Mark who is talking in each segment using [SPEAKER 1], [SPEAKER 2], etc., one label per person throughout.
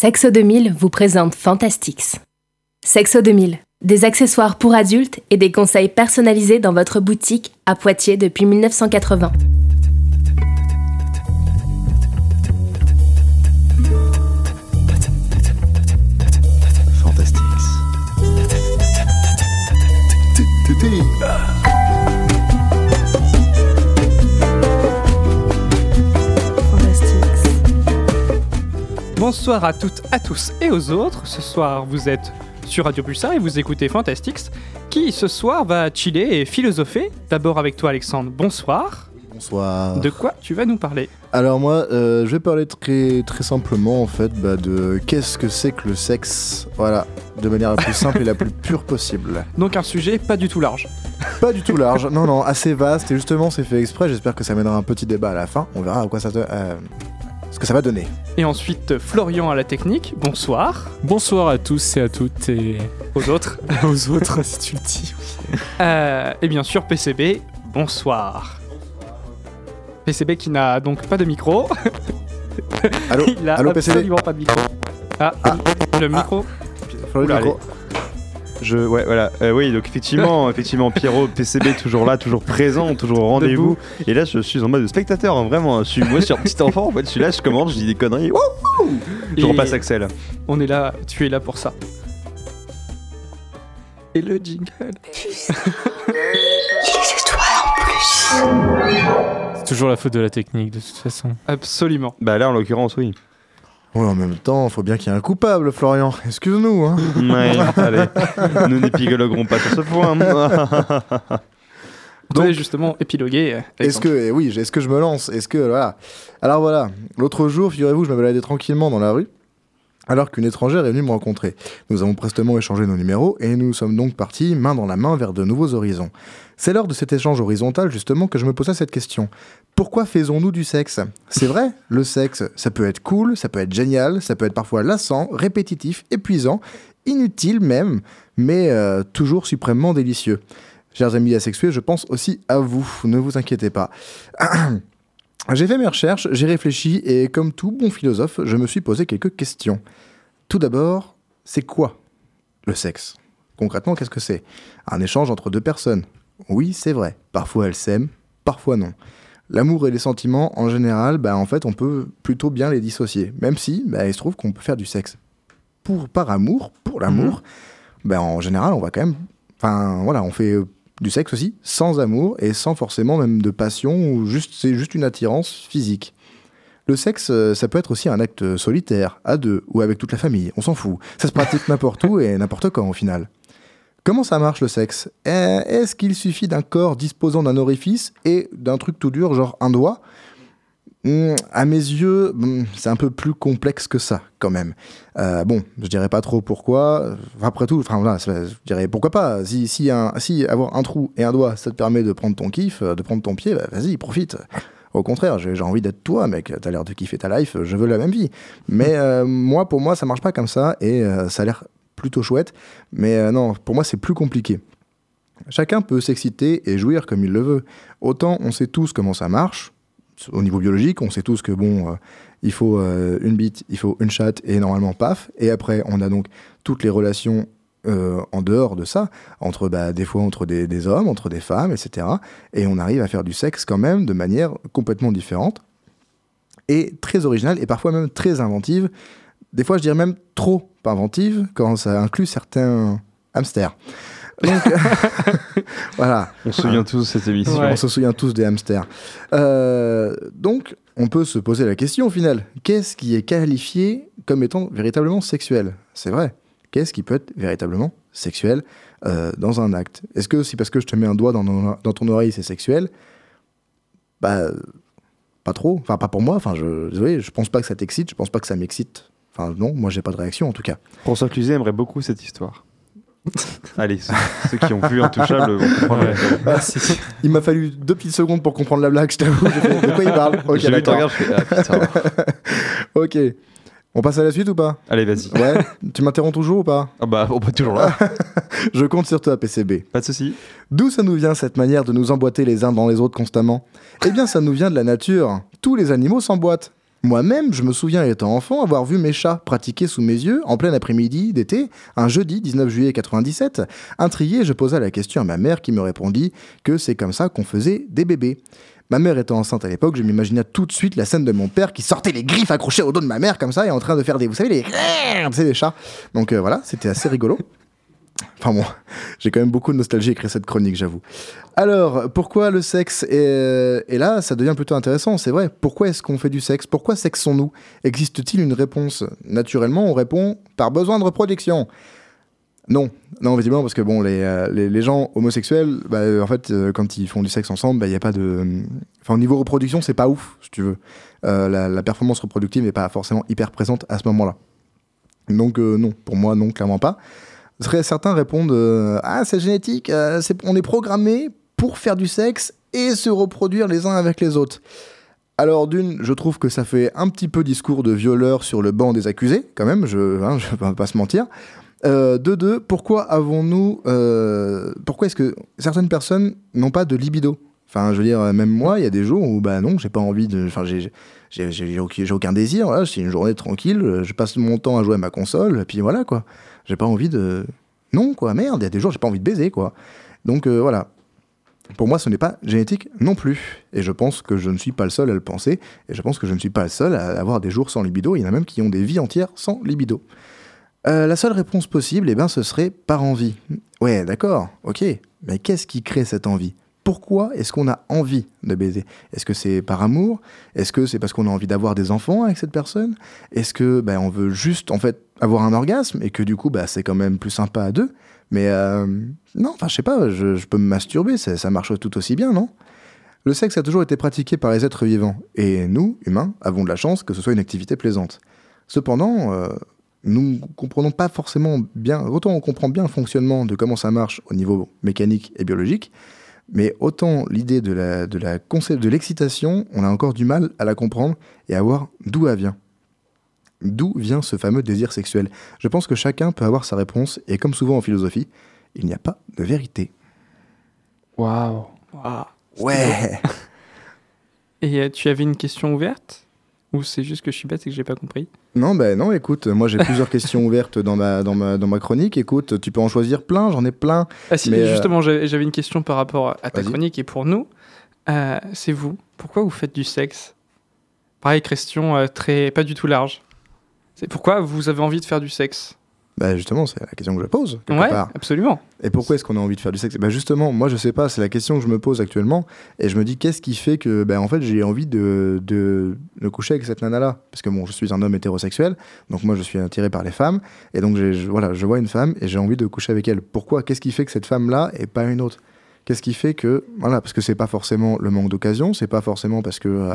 [SPEAKER 1] Sexo 2000 vous présente Fantastix. Sexo 2000, des accessoires pour adultes et des conseils personnalisés dans votre boutique à Poitiers depuis 1980.
[SPEAKER 2] Bonsoir à toutes, à tous et aux autres. Ce soir, vous êtes sur Radio Pulsar et vous écoutez Fantastix, qui ce soir va chiller et philosopher. D'abord avec toi, Alexandre. Bonsoir.
[SPEAKER 3] Bonsoir.
[SPEAKER 2] De quoi tu vas nous parler?
[SPEAKER 3] Alors moi, euh, je vais parler très, très simplement en fait bah, de qu'est-ce que c'est que le sexe, voilà, de manière la plus simple et la plus pure possible.
[SPEAKER 2] Donc un sujet pas du tout large.
[SPEAKER 3] Pas du tout large, non non, assez vaste et justement c'est fait exprès. J'espère que ça mènera un petit débat à la fin. On verra à quoi ça te, euh, ce que ça va donner.
[SPEAKER 2] Et ensuite, Florian à la technique. Bonsoir.
[SPEAKER 4] Bonsoir à tous et à toutes et
[SPEAKER 2] Aux autres.
[SPEAKER 4] aux autres si tu le dis.
[SPEAKER 2] Euh, et bien sûr, PCB. Bonsoir. PCB qui n'a donc pas de micro.
[SPEAKER 3] Allô,
[SPEAKER 2] Il a
[SPEAKER 3] allô PCB.
[SPEAKER 2] absolument pas de micro. Ah, le micro.
[SPEAKER 3] Florian,
[SPEAKER 2] Oula,
[SPEAKER 3] micro.
[SPEAKER 5] Je, ouais, voilà. Euh, oui, donc effectivement, effectivement, Pierrot, PCB, toujours là, toujours présent, toujours au rendez-vous. Et là, je suis en mode spectateur, hein, vraiment. Je suis, moi, je suis un petit enfant, en fait, je suis là, je commande, je dis des conneries. Wouhou je
[SPEAKER 2] Et
[SPEAKER 5] repasse Axel.
[SPEAKER 2] On est là, tu es là pour ça. Et le jingle.
[SPEAKER 4] C'est toujours la faute de la technique de toute façon.
[SPEAKER 2] Absolument.
[SPEAKER 5] Bah là, en l'occurrence, oui.
[SPEAKER 3] Ouais, en même temps, faut bien qu'il y ait un coupable, Florian. Excuse-nous. Hein.
[SPEAKER 5] Ouais, allez. Nous n'épiloguerons pas sur ce point.
[SPEAKER 2] Donc, justement, épiloguer. euh,
[SPEAKER 3] Est-ce que, eh oui, est-ce que je me lance? Est-ce que, voilà. Alors voilà, l'autre jour, figurez-vous, je me baladais tranquillement dans la rue, alors qu'une étrangère est venue me rencontrer. Nous avons prestement échangé nos numéros, et nous sommes donc partis, main dans la main, vers de nouveaux horizons. C'est lors de cet échange horizontal, justement, que je me posais cette question. Pourquoi faisons-nous du sexe? C'est vrai, le sexe, ça peut être cool, ça peut être génial, ça peut être parfois lassant, répétitif, épuisant, inutile même, mais euh, toujours suprêmement délicieux. Chers amis asexués, je pense aussi à vous, ne vous inquiétez pas. J'ai fait mes recherches, j'ai réfléchi et comme tout bon philosophe, je me suis posé quelques questions. Tout d'abord, c'est quoi le sexe? Concrètement, qu'est-ce que c'est? Un échange entre deux personnes? Oui, c'est vrai. Parfois elles s'aiment, parfois non. L'amour et les sentiments, en général, bah, en fait, on peut plutôt bien les dissocier. Même si, bah, il se trouve qu'on peut faire du sexe pour, par amour, pour l'amour. bah, en général, on va quand même... Enfin, voilà, on fait du sexe aussi, sans amour et sans forcément même de passion, ou juste c'est juste une attirance physique. Le sexe, euh, ça peut être aussi un acte solitaire, à deux, ou avec toute la famille, on s'en fout. Ça se pratique n'importe où et n'importe quand au final. Comment ça marche le sexe? Eh, Est-ce qu'il suffit d'un corps disposant d'un orifice et d'un truc tout dur, genre un doigt? À mes yeux, hmm, c'est un peu plus complexe que ça, quand même. Euh, bon, je dirais pas trop pourquoi. Après tout, enfin ça- je dirais pourquoi pas. Si, si, un, si avoir un trou et un doigt, ça te permet de prendre ton kiff, euh, de prendre ton pied, bah, vas-y, profite. Au contraire, j'ai envie d'être toi, mec. T'as l'air de kiffer ta life, je veux la même vie. Mais euh, moi, pour moi, ça marche pas comme ça et euh, ça a l'air plutôt chouette. Mais non, pour moi, c'est plus compliqué. Chacun peut s'exciter et jouir comme il le veut. Autant on sait tous comment ça marche, au niveau biologique, on sait tous que bon, euh, il faut euh, une bite, il faut une chatte et normalement paf. Et après, on a donc toutes les relations euh, en dehors de ça, entre bah, des fois entre des, des hommes, entre des femmes, etc. Et on arrive à faire du sexe quand même de manière complètement différente et très originale et parfois même très inventive. Des fois, je dirais même trop inventive quand ça inclut certains hamsters. Donc, voilà.
[SPEAKER 5] On se souvient tous de cette émission.
[SPEAKER 2] Ouais.
[SPEAKER 3] On se souvient tous des hamsters. Euh, donc, on peut se poser la question au final qu'est-ce qui est qualifié comme étant véritablement sexuel? C'est vrai. Qu'est-ce qui peut être véritablement sexuel euh, dans un acte? Est-ce que si parce que je te mets un doigt dans, ton- dans ton oreille, c'est sexuel? Bah, pas trop. Enfin, pas pour moi. Enfin, je, désolé, je pense pas que ça t'excite. Je pense pas que ça m'excite. Enfin, non, moi, j'ai pas de réaction en tout cas.
[SPEAKER 5] François Cluzet aimerait beaucoup cette histoire. Allez, ceux, ceux qui ont vu Intouchable vont comprendre.
[SPEAKER 4] Ouais. Merci.
[SPEAKER 3] Il m'a fallu deux petites secondes pour comprendre la blague, je t'avoue. De quoi il parle Ok,
[SPEAKER 5] J'ai vu je fais, ah.
[SPEAKER 3] Ok. On passe à la suite ou pas?
[SPEAKER 5] Allez, vas-y.
[SPEAKER 3] Ouais. tu m'interromps toujours ou pas?
[SPEAKER 5] Ah bah, on est toujours là.
[SPEAKER 3] Je compte sur toi, PCB.
[SPEAKER 5] Pas de soucis.
[SPEAKER 3] D'où ça nous vient cette manière de nous emboîter les uns dans les autres constamment? Eh bien, ça nous vient de la nature. Tous les animaux s'emboîtent. Moi-même, je me souviens étant enfant avoir vu mes chats pratiquer sous mes yeux, en plein après-midi d'été, un jeudi 19 juillet 97. Intrigué, je posai la question à ma mère qui me répondit que c'est comme ça qu'on faisait des bébés. Ma mère étant enceinte à l'époque, je m'imaginais tout de suite la scène de mon père qui sortait les griffes accrochées au dos de ma mère comme ça et en train de faire des, vous savez, les, sais, les chats. Donc euh, voilà, c'était assez rigolo. Enfin bon, j'ai quand même beaucoup de nostalgie à écrire cette chronique, j'avoue. Alors, pourquoi le sexe est... Et là, ça devient plutôt intéressant, c'est vrai. Pourquoi est-ce qu'on fait du sexe? Pourquoi sexons-nous? Existe-t-il une réponse? Naturellement, on répond par besoin de reproduction. Non, non, visiblement, parce que bon, les, euh, les, gens homosexuels, bah, euh, en fait, euh, quand ils font du sexe ensemble, il n'y a pas de. Enfin, au niveau reproduction, c'est pas ouf, si tu veux. Euh, la, la performance reproductive n'est pas forcément hyper présente à ce moment-là. Donc, euh, non, pour moi, non, clairement pas. Certains répondent euh, Ah, c'est génétique, euh, on est programmé pour faire du sexe et se reproduire les uns avec les autres. Alors d'une, je trouve que ça fait un petit peu discours de violeur sur le banc des accusés, quand même, je hein, je vais pas se mentir. Euh, de deux, pourquoi avons-nous... euh, pourquoi est-ce que certaines personnes n'ont pas de libido? Enfin, je veux dire, même moi, il y a des jours où, bah non, j'ai pas envie de... Enfin, j'ai aucun désir, voilà, c'est une journée tranquille, je passe mon temps à jouer à ma console, et puis voilà, quoi. J'ai pas envie de... Non, quoi, merde, il y a des jours, j'ai pas envie de baiser, quoi. Donc, euh, voilà. Pour moi, ce n'est pas génétique non plus. Et je pense que je ne suis pas le seul à le penser. Et je pense que je ne suis pas le seul à avoir des jours sans libido. Il y en a même qui ont des vies entières sans libido. Euh, la seule réponse possible, eh ben, ce serait par envie. Ouais, d'accord, ok. Mais qu'est-ce qui crée cette envie? Pourquoi est-ce qu'on a envie de baiser? Est-ce que c'est par amour? Est-ce que c'est parce qu'on a envie d'avoir des enfants avec cette personne? Est-ce que ben, on veut juste en fait avoir un orgasme et que du coup bah, c'est quand même plus sympa à deux? Mais euh, non, enfin je sais pas, je, peux me masturber, ça, marche tout aussi bien, non? Le sexe a toujours été pratiqué par les êtres vivants et nous, humains, avons de la chance que ce soit une activité plaisante. Cependant, euh, nous comprenons pas forcément bien, autant on comprend bien le fonctionnement de comment ça marche au niveau mécanique et biologique, mais autant l'idée de la, de la concept de l'excitation, on a encore du mal à la comprendre et à voir d'où elle vient. D'où vient ce fameux désir sexuel? Je pense que chacun peut avoir sa réponse, et comme souvent en philosophie, il n'y a pas de vérité.
[SPEAKER 4] Waouh.
[SPEAKER 3] Ouais
[SPEAKER 2] Et euh, tu avais une question ouverte? Ou c'est juste que je suis bête et que j'ai pas compris
[SPEAKER 3] Non, ben non, écoute, moi j'ai plusieurs questions ouvertes dans ma, dans, ma, dans ma chronique. Écoute, tu peux en choisir plein, j'en ai plein.
[SPEAKER 2] Ah si,
[SPEAKER 3] Mais, euh,
[SPEAKER 2] justement, j'avais j'avais une question par rapport à ta chronique et pour nous. Euh, c'est vous. Pourquoi vous faites du sexe? Pareil, question euh, très pas du tout large. C'est pourquoi vous avez envie de faire du sexe?
[SPEAKER 3] Bah justement, c'est la question que je pose,
[SPEAKER 2] Ouais,
[SPEAKER 3] part.
[SPEAKER 2] absolument.
[SPEAKER 3] Et pourquoi est-ce qu'on a envie de faire du sexe? Bah justement, moi je sais pas, c'est la question que je me pose actuellement. Et je me dis, qu'est-ce qui fait que, ben en fait, j'ai envie de, de, de coucher avec cette nana-là? Parce que bon, je suis un homme hétérosexuel, donc moi je suis attiré par les femmes. Et donc, je, voilà, je vois une femme et j'ai envie de coucher avec elle. Pourquoi? Qu'est-ce qui fait que cette femme-là et pas une autre? Qu'est-ce qui fait que, voilà, parce que c'est pas forcément le manque d'occasion, c'est pas forcément parce que, euh,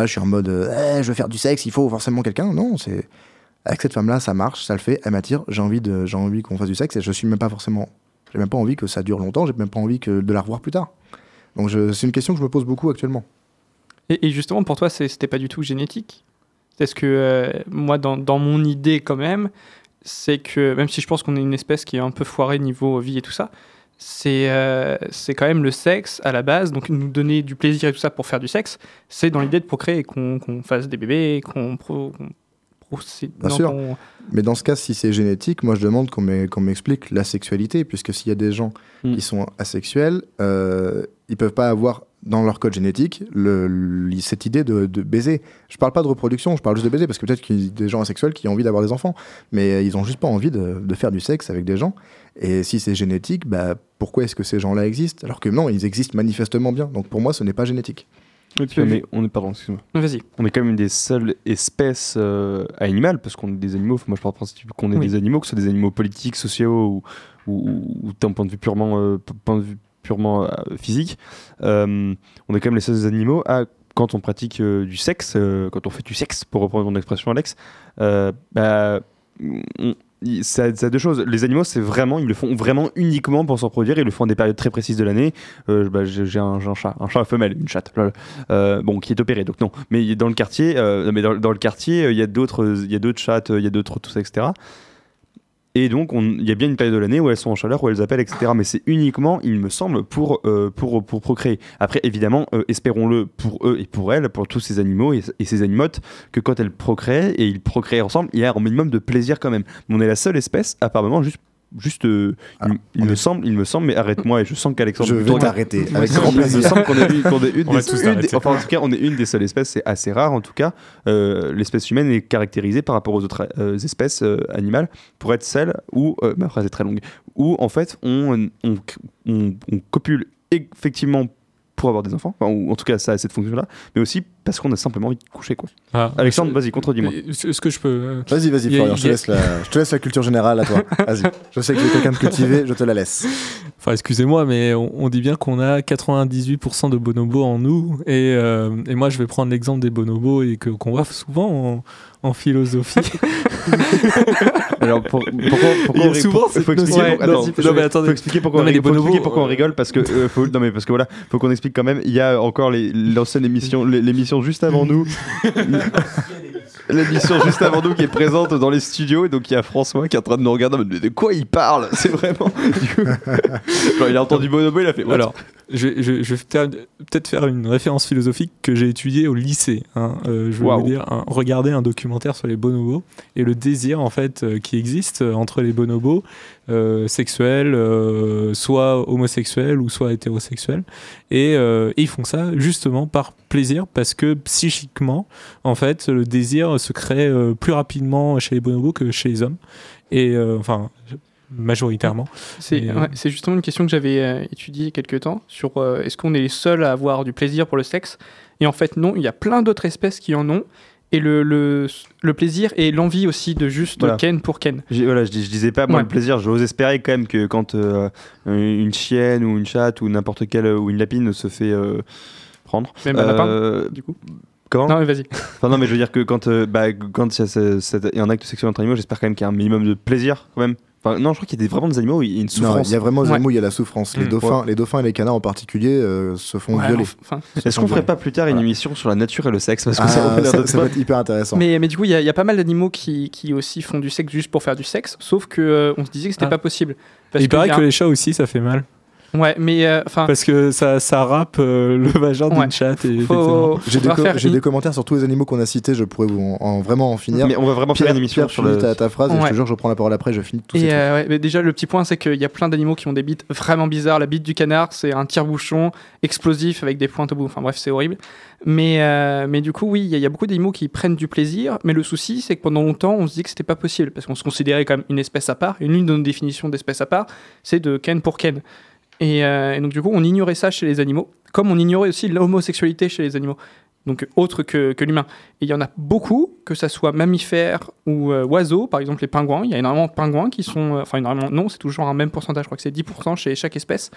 [SPEAKER 3] je suis en mode, euh, Eh, je veux faire du sexe, il faut forcément quelqu'un? Non, c'est avec cette femme-là, ça marche, ça le fait, elle m'attire, j'ai envie de, envie qu'on fasse du sexe et je suis même pas forcément, j'ai même pas envie que ça dure longtemps, j'ai même pas envie que de la revoir plus tard. Donc c'est une question que je me pose beaucoup actuellement.
[SPEAKER 2] Et, justement, pour toi, c'était pas du tout génétique? Est-ce que euh, moi, dans, mon idée quand même, c'est que même si je pense qu'on est une espèce qui est un peu foirée niveau vie et tout ça, c'est euh, quand même le sexe à la base, donc nous donner du plaisir et tout ça pour faire du sexe, c'est dans l'idée de procréer, qu'on fasse des bébés, qu'on qu'on procé-
[SPEAKER 3] Bien
[SPEAKER 2] non,
[SPEAKER 3] sûr. Mais dans ce cas, si c'est génétique, moi je demande qu'on m'e- qu'on m'explique la sexualité, puisque s'il y a des gens
[SPEAKER 5] Mm.
[SPEAKER 3] qui sont asexuels, euh, ils peuvent pas avoir dans leur code génétique le- cette idée de, de baiser. Je parle pas de reproduction, je parle juste de baiser, parce que peut-être qu'il y a des gens asexuels qui ont envie d'avoir des enfants, mais euh, ils ont juste pas envie de, de faire du sexe avec des gens. Et si c'est génétique, bah, pourquoi est-ce que ces gens-là existent? Alors que non, ils existent manifestement bien. Donc pour moi, ce n'est pas génétique.
[SPEAKER 5] Puis, on est, on est- pardon, excuse-moi.
[SPEAKER 2] Vas-y.
[SPEAKER 5] On est quand même une des seules espèces euh, animales, parce qu'on est des animaux. Moi, je parle principe qu'on est
[SPEAKER 2] Oui.
[SPEAKER 5] des animaux, que ce soit des animaux politiques, sociaux ou, ou, ou d'un point de vue purement, euh, p- point de vue purement euh, physique. On est quand même les seuls animaux à quand on pratique du sexe, quand on fait du sexe, pour reprendre ton expression, Alex, bah, on- ça, a deux choses. Les animaux, c'est vraiment, ils le font vraiment uniquement pour se reproduire. Ils le font à des périodes très précises de l'année. Euh, bah, j'ai un, chat, un chat femelle, une chatte. Euh, bon, qui est opéré, donc non. Mais dans le quartier, euh, mais dans, le quartier, il y a d'autres, il y a d'autres chattes, il y a d'autres tout ça, etc. Et donc, on- il y a bien une période de l'année où elles sont en chaleur, où elles appellent, etc. Mais c'est uniquement, il me semble, pour, euh, pour, pour procréer. Après, évidemment, euh, espérons-le pour eux et pour elles, pour tous ces animaux et, et ces animotes, que quand elles procréent et ils procréent ensemble, il y a un minimum de plaisir quand même. Mais on est la seule espèce, apparemment, juste. Juste, euh,
[SPEAKER 3] Alors,
[SPEAKER 5] il, me
[SPEAKER 3] est-
[SPEAKER 5] semble, il me semble, mais arrête-moi et je sens qu'Alexandre.
[SPEAKER 3] Je vais t'arrêter. Avec grand
[SPEAKER 5] il me semble qu'on est, une- qu'on est une
[SPEAKER 4] On
[SPEAKER 5] des, une enfin en tout cas on est une des seules espèces, c'est assez rare en tout cas. Euh, L'espèce humaine est caractérisée par rapport aux autres euh, espèces euh, animales pour être celle où euh, ma phrase est très longue, où en fait on, on, on- on copule effectivement pour avoir des enfants, enfin, ou en tout cas ça a cette fonction-là, mais aussi parce qu'on a simplement envie de coucher quoi.
[SPEAKER 4] Ah,
[SPEAKER 5] Alexandre, vas-y contredis-moi.
[SPEAKER 4] Est-ce que je peux. euh,
[SPEAKER 3] Vas-y, vas-y, Florian, je te, laisse la, je te laisse la culture générale à toi. Vas-y. Je sais que tu es quelqu'un de cultivé, je te la laisse.
[SPEAKER 4] Enfin, excusez-moi, mais on, on dit bien qu'on a 98% de bonobos en nous. Et, euh, et moi, je vais prendre l'exemple des bonobos et que, qu'on voit souvent en, en philosophie.
[SPEAKER 5] Alors pour- pourquoi, pourquoi
[SPEAKER 4] Il souvent
[SPEAKER 5] pour-
[SPEAKER 4] cette
[SPEAKER 5] faut expliquer,
[SPEAKER 4] notion-
[SPEAKER 5] pour-
[SPEAKER 4] Ouais,
[SPEAKER 5] attends,
[SPEAKER 4] non,
[SPEAKER 5] faut-
[SPEAKER 4] non, mais attendez.
[SPEAKER 5] faut expliquer pourquoi
[SPEAKER 4] Non,
[SPEAKER 5] on
[SPEAKER 4] mais les
[SPEAKER 5] rigole, faut pourquoi on
[SPEAKER 4] euh,
[SPEAKER 5] rigole parce que euh, faut, non mais parce que voilà faut qu'on explique quand même il y a encore les- l'ancienne émission l'é- l'émission juste avant nous l'émission juste avant nous qui est présente dans les studios et donc il y a François qui est en train de nous regarder en mode, mais de quoi il parle? C'est vraiment genre, il a entendu Bonobo il a fait what?
[SPEAKER 4] Alors, je, je- je vais peut-être faire une référence philosophique que j'ai étudiée au lycée. hein. Euh, je vous dire, un- regarder un documentaire sur les bonobos et le désir en fait euh, qui existe euh, entre les bonobos euh, sexuels, euh, soit homosexuels ou soit hétérosexuels. Et, euh, et ils font ça justement par plaisir parce que psychiquement, en fait, le désir se crée euh, plus rapidement chez les bonobos que chez les hommes. Et euh, enfin, majoritairement.
[SPEAKER 2] C'est
[SPEAKER 4] euh,
[SPEAKER 2] ouais, justement une question que j'avais euh, étudiée il y a quelques temps sur euh, est-ce qu'on est les seuls à avoir du plaisir pour le sexe? Et en fait, non, il y a plein d'autres espèces qui en ont. Et le, le, le plaisir et l'envie aussi de juste
[SPEAKER 5] Voilà.
[SPEAKER 2] ken pour ken.
[SPEAKER 5] Voilà, je, dis- je disais pas moi
[SPEAKER 2] Ouais.
[SPEAKER 5] le plaisir, j'ose espérer quand même que quand euh, une chienne ou une chatte ou n'importe quelle ou une lapine se fait euh, prendre.
[SPEAKER 2] Même un lapin,
[SPEAKER 5] euh,
[SPEAKER 2] du coup.
[SPEAKER 5] Comment
[SPEAKER 2] Non, mais vas-y.
[SPEAKER 5] Enfin, non, mais je veux dire que quand euh, bah, quand il y a un acte sexuel entre animaux, j'espère quand même qu'il y a un minimum de plaisir quand même. Enfin, non, je crois qu'il y a des- vraiment des animaux où il y a une
[SPEAKER 3] Non,
[SPEAKER 5] souffrance.
[SPEAKER 3] il y a vraiment des
[SPEAKER 2] Ouais.
[SPEAKER 3] animaux, il y a la souffrance. Les,
[SPEAKER 4] Mm,
[SPEAKER 3] dauphins, les dauphins et les canards en particulier euh, se font
[SPEAKER 2] Ouais,
[SPEAKER 3] violer.
[SPEAKER 2] enfin,
[SPEAKER 5] Est-ce qu'on ferait pas plus tard une émission sur la nature et le sexe Parce que
[SPEAKER 3] Ah,
[SPEAKER 5] ça,
[SPEAKER 3] ça, ça peut être hyper intéressant.
[SPEAKER 2] mais, mais du coup, il y, a- il y a pas mal d'animaux qui, qui aussi font du sexe juste pour faire du sexe, sauf que euh, on se disait que c'était
[SPEAKER 4] Ah.
[SPEAKER 2] pas possible.
[SPEAKER 4] Il paraît
[SPEAKER 2] a
[SPEAKER 4] que les chats aussi, ça fait mal.
[SPEAKER 2] Ouais, mais euh, enfin,
[SPEAKER 4] Parce que ça, ça râpe euh, le vagin
[SPEAKER 2] Ouais.
[SPEAKER 4] d'une chatte. Et effectivement.
[SPEAKER 2] faut,
[SPEAKER 3] J'ai des,
[SPEAKER 2] faudra
[SPEAKER 3] co-
[SPEAKER 2] faire
[SPEAKER 3] j'ai
[SPEAKER 2] une-
[SPEAKER 3] des commentaires sur tous les animaux qu'on a cités, je pourrais vous en, en- vraiment en finir.
[SPEAKER 5] Mais on va vraiment
[SPEAKER 3] Pierre,
[SPEAKER 5] faire une émission
[SPEAKER 3] Pierre,
[SPEAKER 5] sur le.
[SPEAKER 3] ta, ta phrase et je
[SPEAKER 2] Ouais.
[SPEAKER 3] te jure, je prends la parole après, je finis ces
[SPEAKER 2] Et euh, ouais, mais déjà, le petit point, c'est qu'il y a plein d'animaux qui ont des bites vraiment bizarres. La bite du canard, c'est un tire-bouchon explosif avec des pointes au bout. Enfin bref, c'est horrible. Mais, euh, mais du coup, oui, il y, a- il y a beaucoup d'animaux qui prennent du plaisir. Mais le souci, c'est que pendant longtemps, on se dit que c'était pas possible. Parce qu'on se considérait comme une espèce à part. Et l'une de nos définitions d'espèce à part, c'est de ken pour ken. Et, euh, donc, du coup, on ignorait ça chez les animaux. Comme on ignorait aussi l'homosexualité chez les animaux. Donc, autre que, que l'humain. Et il y en a beaucoup, que ça soit mammifères ou euh, oiseaux, par exemple les pingouins. Il y a énormément de pingouins qui sont. euh, Enfin, énormément, non, c'est toujours un même pourcentage, je crois que c'est 10% chez chaque espèce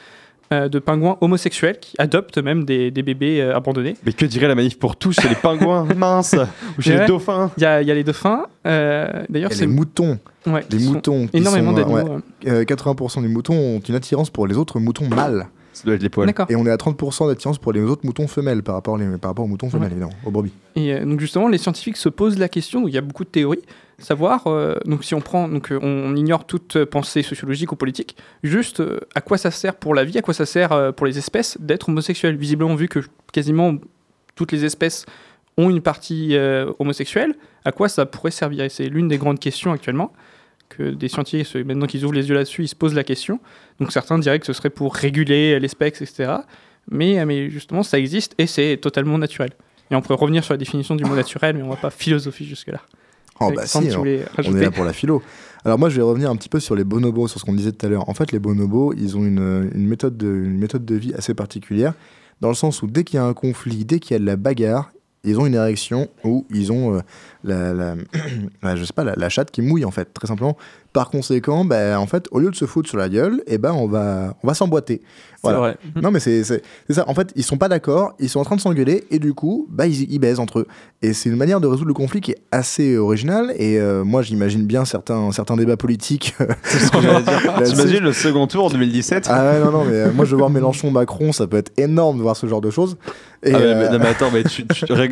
[SPEAKER 2] euh, de pingouins homosexuels qui adoptent même des, des bébés euh, abandonnés.
[SPEAKER 5] Mais que dirait la manif pour tous chez les pingouins minces ou chez
[SPEAKER 2] Ouais.
[SPEAKER 5] les dauphins?
[SPEAKER 2] Il y a, il y a les dauphins. euh, D'ailleurs,
[SPEAKER 3] Et
[SPEAKER 2] c'est.
[SPEAKER 3] les moutons,
[SPEAKER 2] ouais,
[SPEAKER 3] les
[SPEAKER 2] qui sont
[SPEAKER 3] moutons qui
[SPEAKER 2] Énormément
[SPEAKER 3] sont, euh,
[SPEAKER 2] d'animaux.
[SPEAKER 3] ouais, euh, 80% des moutons ont une attirance pour les autres moutons mâles.
[SPEAKER 5] Ça doit être les poils.
[SPEAKER 3] Et on est à 30% d'attirance pour les autres moutons femelles par rapport, les, par rapport aux moutons femelles,
[SPEAKER 2] Ouais.
[SPEAKER 3] évidemment, aux brebis.
[SPEAKER 2] Et euh, donc justement, les scientifiques se posent la question, il y a beaucoup de théories, savoir, euh, donc si on prend, donc euh, on ignore toute pensée sociologique ou politique, juste euh, à quoi ça sert pour la vie, à quoi ça sert euh, pour les espèces d'être homosexuel. Visiblement, vu que quasiment toutes les espèces ont une partie euh, homosexuelle, à quoi ça pourrait servir? Et c'est l'une des grandes questions actuellement que des scientifiques, euh, maintenant qu'ils ouvrent les yeux là-dessus, ils se posent la question. Donc certains diraient que ce serait pour réguler l'espèce, etc. Mais, mais justement, ça existe et c'est totalement naturel. Et on pourrait revenir sur la définition du mot naturel, mais on va pas philosopher jusque-là.
[SPEAKER 3] Oh bah si, alors, on est là pour la philo. Alors moi je vais revenir un petit peu sur les bonobos, sur ce qu'on disait tout à l'heure. En fait les bonobos, ils ont une, une méthode de, une méthode de vie assez particulière, dans le sens où dès qu'il y a un conflit, dès qu'il y a de la bagarre, ils ont une érection où ils ont euh, la chatte qui mouille en fait, très simplement. Par conséquent, ben, en fait, au lieu de se foutre sur la gueule, eh ben, on va, on va s'emboîter.
[SPEAKER 4] C'est
[SPEAKER 3] Voilà.
[SPEAKER 4] vrai.
[SPEAKER 3] Non, mais c'est ça. En fait, ils sont pas d'accord, ils sont en train de s'engueuler, et du coup, bah, ils, ils baisent entre eux. Et c'est une manière de résoudre le conflit qui est assez originale. Et euh, moi, j'imagine bien certains, certains débats politiques. Là-dessus.
[SPEAKER 5] T'imagines le second tour en 2017
[SPEAKER 3] ah ouais, non, non, mais euh, moi, je veux voir Mélenchon, Macron, ça peut être énorme de voir ce genre de choses. Et,
[SPEAKER 5] Ah mais,
[SPEAKER 3] euh,
[SPEAKER 5] mais- non, mais attends, mais tu,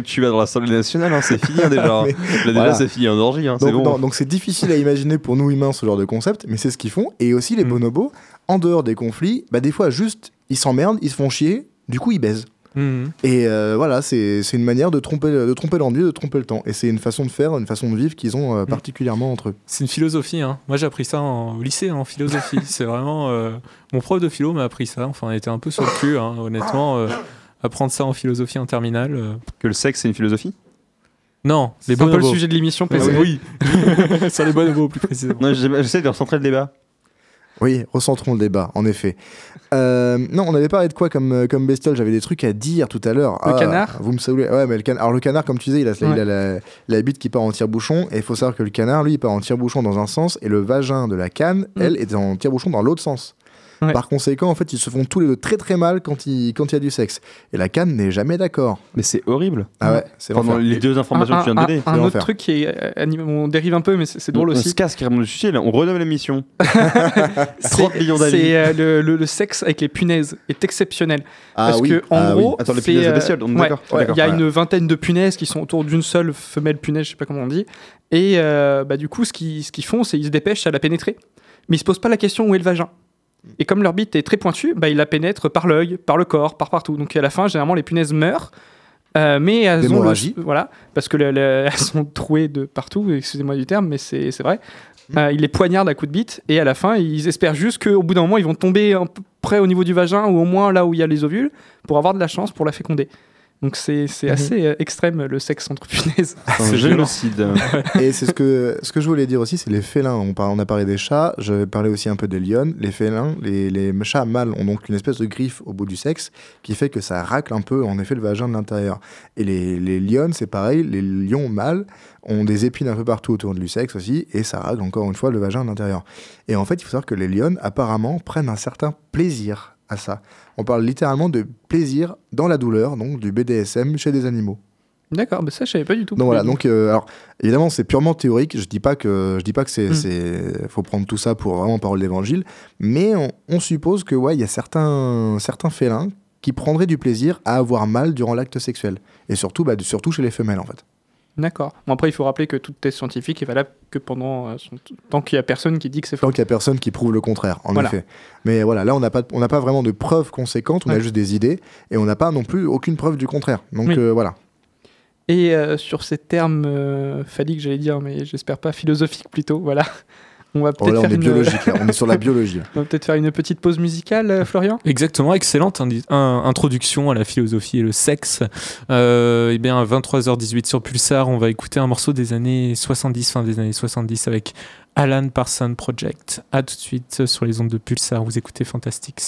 [SPEAKER 5] tu, vas dans l'Assemblée nationale, hein, c'est fini hein, déjà.
[SPEAKER 3] Mais
[SPEAKER 5] Là déjà
[SPEAKER 3] voilà.
[SPEAKER 5] c'est fini en orgie, hein, c'est bon.
[SPEAKER 3] non, donc c'est difficile à imaginer pour nous humains ce genre de concept, mais c'est ce qu'ils font. Et aussi les
[SPEAKER 4] Mm.
[SPEAKER 3] bonobos, en dehors des conflits, bah des fois juste ils s'emmerdent, ils se font chier, du coup ils baisent.
[SPEAKER 4] Mhm.
[SPEAKER 3] Et euh, voilà, c'est c'est une manière de tromper, de tromper l'ennui, de tromper le temps. Et c'est une façon de faire, une façon de vivre qu'ils ont euh, particulièrement entre eux.
[SPEAKER 4] C'est une philosophie. Hein. Moi, j'ai appris ça en, au lycée, hein, en philosophie. c'est vraiment. euh, mon prof de philo m'a appris ça. Enfin, on était un peu sur le cul, hein, honnêtement. euh, apprendre ça en philosophie en terminale. euh,
[SPEAKER 5] Que le sexe, c'est une philosophie?
[SPEAKER 4] Non,
[SPEAKER 2] C'est peu le sujet de l'émission,
[SPEAKER 4] Ah
[SPEAKER 2] PC.
[SPEAKER 4] oui, sur les bonobos plus précisément.
[SPEAKER 5] Non, j'essaie de recentrer le débat.
[SPEAKER 3] Oui, recentrons le débat, en effet. Euh, non, on avait parlé de quoi comme, euh, comme bestiole? J'avais des trucs à dire tout à l'heure.
[SPEAKER 2] Le
[SPEAKER 3] Ah,
[SPEAKER 2] canard?
[SPEAKER 3] Vous me saoulez. Ouais, mais le canard. Alors, le canard, comme tu disais, il a, il
[SPEAKER 2] Ouais.
[SPEAKER 3] a la, la bite qui part en tire-bouchon. Et il faut savoir que le canard, lui, il part en tire-bouchon dans un sens. Et le vagin de la canne,
[SPEAKER 2] Mm.
[SPEAKER 3] elle, est en tire-bouchon dans l'autre sens.
[SPEAKER 2] Ouais.
[SPEAKER 3] Par conséquent, en fait, ils se font tous les deux très très mal quand il, quand il y a du sexe. Et la canne n'est jamais d'accord.
[SPEAKER 5] Mais c'est horrible.
[SPEAKER 3] Ah ouais, c'est
[SPEAKER 5] Pendant les deux informations que tu viens de donner.
[SPEAKER 2] un autre truc qui est euh, on dérive un peu mais c'est drôle
[SPEAKER 5] on, on
[SPEAKER 2] aussi
[SPEAKER 5] se casse carrément le sujet, là. on renomme l'émission.
[SPEAKER 2] C'est-
[SPEAKER 5] 30 millions d'avis.
[SPEAKER 2] c'est euh, le, le- le sexe avec les punaises est exceptionnel
[SPEAKER 3] Ah
[SPEAKER 2] parce
[SPEAKER 3] oui,
[SPEAKER 2] que en
[SPEAKER 3] ah oui.
[SPEAKER 2] gros
[SPEAKER 5] Attends, les punaises de
[SPEAKER 2] euh,
[SPEAKER 5] on est
[SPEAKER 2] ouais,
[SPEAKER 5] d'accord
[SPEAKER 2] il y a
[SPEAKER 3] ouais.
[SPEAKER 2] une vingtaine de punaises qui sont autour d'une seule femelle punaise je sais pas comment on dit et euh, bah, du coup ce qu'ils ce qu'ils font c'est ils se dépêchent à la pénétrer mais ils se posent pas la question où est le vagin et comme leur bite est très pointue, bah, ils la pénètrent par l'œil, par le corps, par partout. Donc à la fin, généralement, les punaises meurent. euh, mais elles ont le, voilà parce que le- le- elles sont trouées de partout excusez-moi du terme mais c'est vrai Euh, ils les poignardent à coups de bite et à la fin ils espèrent juste qu'au bout d'un moment ils vont tomber à peu près au niveau du vagin ou au moins là où il y a les ovules pour avoir de la chance pour la féconder donc c'est c'est
[SPEAKER 3] Mhm.
[SPEAKER 2] assez euh, extrême le sexe entre punaises
[SPEAKER 5] C'est génocide.
[SPEAKER 3] Et c'est ce que, ce que je voulais dire aussi, c'est les félins. On, par- on a parlé des chats, je vais parler aussi un peu des lions. Les félins, les, les chats mâles ont donc une espèce de griffe au bout du sexe qui fait que ça racle un peu, en effet, le vagin de l'intérieur. Et les, les lions, c'est pareil, les lions mâles ont des épines un peu partout autour du sexe aussi, et ça racle encore une fois le vagin de l'intérieur. Et en fait, il faut savoir que les lions, apparemment, prennent un certain plaisir à ça. On parle littéralement de plaisir dans la douleur, donc du BDSM chez des animaux.
[SPEAKER 2] d'accord mais ça je savais pas du tout
[SPEAKER 3] Donc voilà, donc euh, alors évidemment c'est purement théorique. Je dis pas que je dis pas que c'est
[SPEAKER 2] Mm.
[SPEAKER 3] c'est faut prendre tout ça pour vraiment parole d'évangile, mais on, on suppose que ouais il y a certains certains félins qui prendraient du plaisir à avoir mal durant l'acte sexuel et surtout bah, surtout chez les femelles en fait.
[SPEAKER 2] D'accord bon après il faut rappeler que tout test scientifique est valable que pendant euh, son- tant qu'il y a personne qui dit que c'est
[SPEAKER 3] Tant
[SPEAKER 2] faux
[SPEAKER 3] qu'il y a personne qui prouve le contraire en
[SPEAKER 2] Voilà.
[SPEAKER 3] effet. Mais voilà là on n'a pas on pas vraiment de preuves conséquentes, on a juste des idées et on n'a pas non plus aucune preuve du contraire. Donc
[SPEAKER 2] Oui.
[SPEAKER 3] euh, voilà.
[SPEAKER 2] Et euh, sur ces termes phalliques, j'allais dire, mais j'espère pas philosophiques plutôt, voilà. On va
[SPEAKER 3] Oh,
[SPEAKER 2] peut-être
[SPEAKER 3] on
[SPEAKER 2] faire,
[SPEAKER 3] est
[SPEAKER 2] une...
[SPEAKER 3] biologique là, on est sur la biologie.
[SPEAKER 2] on va peut-être faire une petite pause musicale, euh, Florian
[SPEAKER 4] Exactement, excellente indi- un- introduction à la philosophie et le sexe. Euh, eh bien, à 23h18 sur Pulsar, on va écouter un morceau des années 70, fin des années 70 avec Alan Parsons Project. À tout de suite sur les ondes de Pulsar, vous écoutez Fantastics.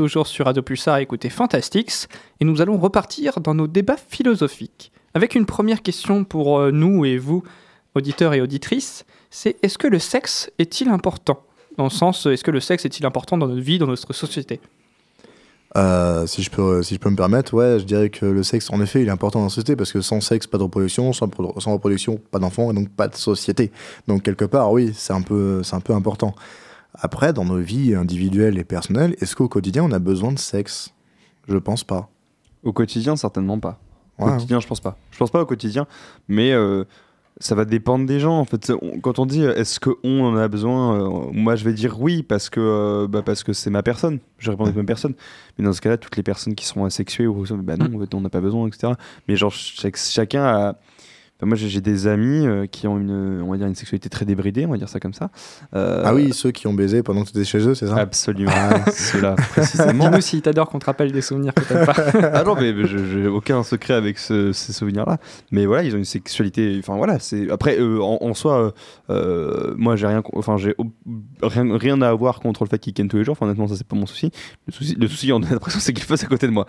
[SPEAKER 2] Toujours sur Radio Pulsar à écouter Fantastics. Et nous allons repartir dans nos débats philosophiques. Avec une première question pour euh, nous et vous, auditeurs et auditrices, c'est est-ce que le sexe est-il important? Dans le sens, est-ce que le sexe est-il important dans notre vie, dans notre société?
[SPEAKER 3] Euh, si, je peux, si je peux me permettre, ouais, je dirais que le sexe, en effet, il est important dans la société parce que sans sexe, pas de reproduction, sans, pro- sans reproduction, pas d'enfants et donc pas de société. Donc, quelque part, oui, c'est un, peu- un peu important. Après, dans nos vies individuelles et personnelles, est-ce qu'au quotidien, on a besoin de sexe? Je pense pas.
[SPEAKER 5] Au quotidien, certainement pas. Au
[SPEAKER 3] Ouais.
[SPEAKER 5] quotidien, je pense pas. Je pense pas au quotidien, mais euh, ça va dépendre des gens. En fait, on- quand on dit euh, est-ce que on en a besoin, euh, moi je vais dire oui parce que euh, bah, parce que c'est ma personne. Je réponds avec ma personne. Mais dans ce cas-là, toutes les personnes qui sont asexuées ou bah non, en fait, on n'a pas besoin, etc. Mais genre chacun a enfin, moi, j'ai des amis euh, qui ont une, on va dire, une sexualité très débridée, on va dire ça comme ça. Euh,
[SPEAKER 3] Ah oui, ceux qui ont baisé pendant que tu étais chez eux, c'est ça?
[SPEAKER 5] Absolument, ceux-là précisément.
[SPEAKER 2] Dis-nous si t'adores qu'on te rappelle des souvenirs que t'as pas.
[SPEAKER 5] ah non, mais mais je- j'ai aucun secret avec ce- ces souvenirs-là. Mais voilà, ils ont une sexualité. Enfin voilà, c'est après euh, en, en soi, moi j'ai rien, enfin j'ai rien, rien à avoir contre le fait qu'ils kennent tous les jours. Enfin, honnêtement, ça c'est pas mon souci. Le souci, le souci, on a l'impression c'est qu'ils fassent à côté de moi.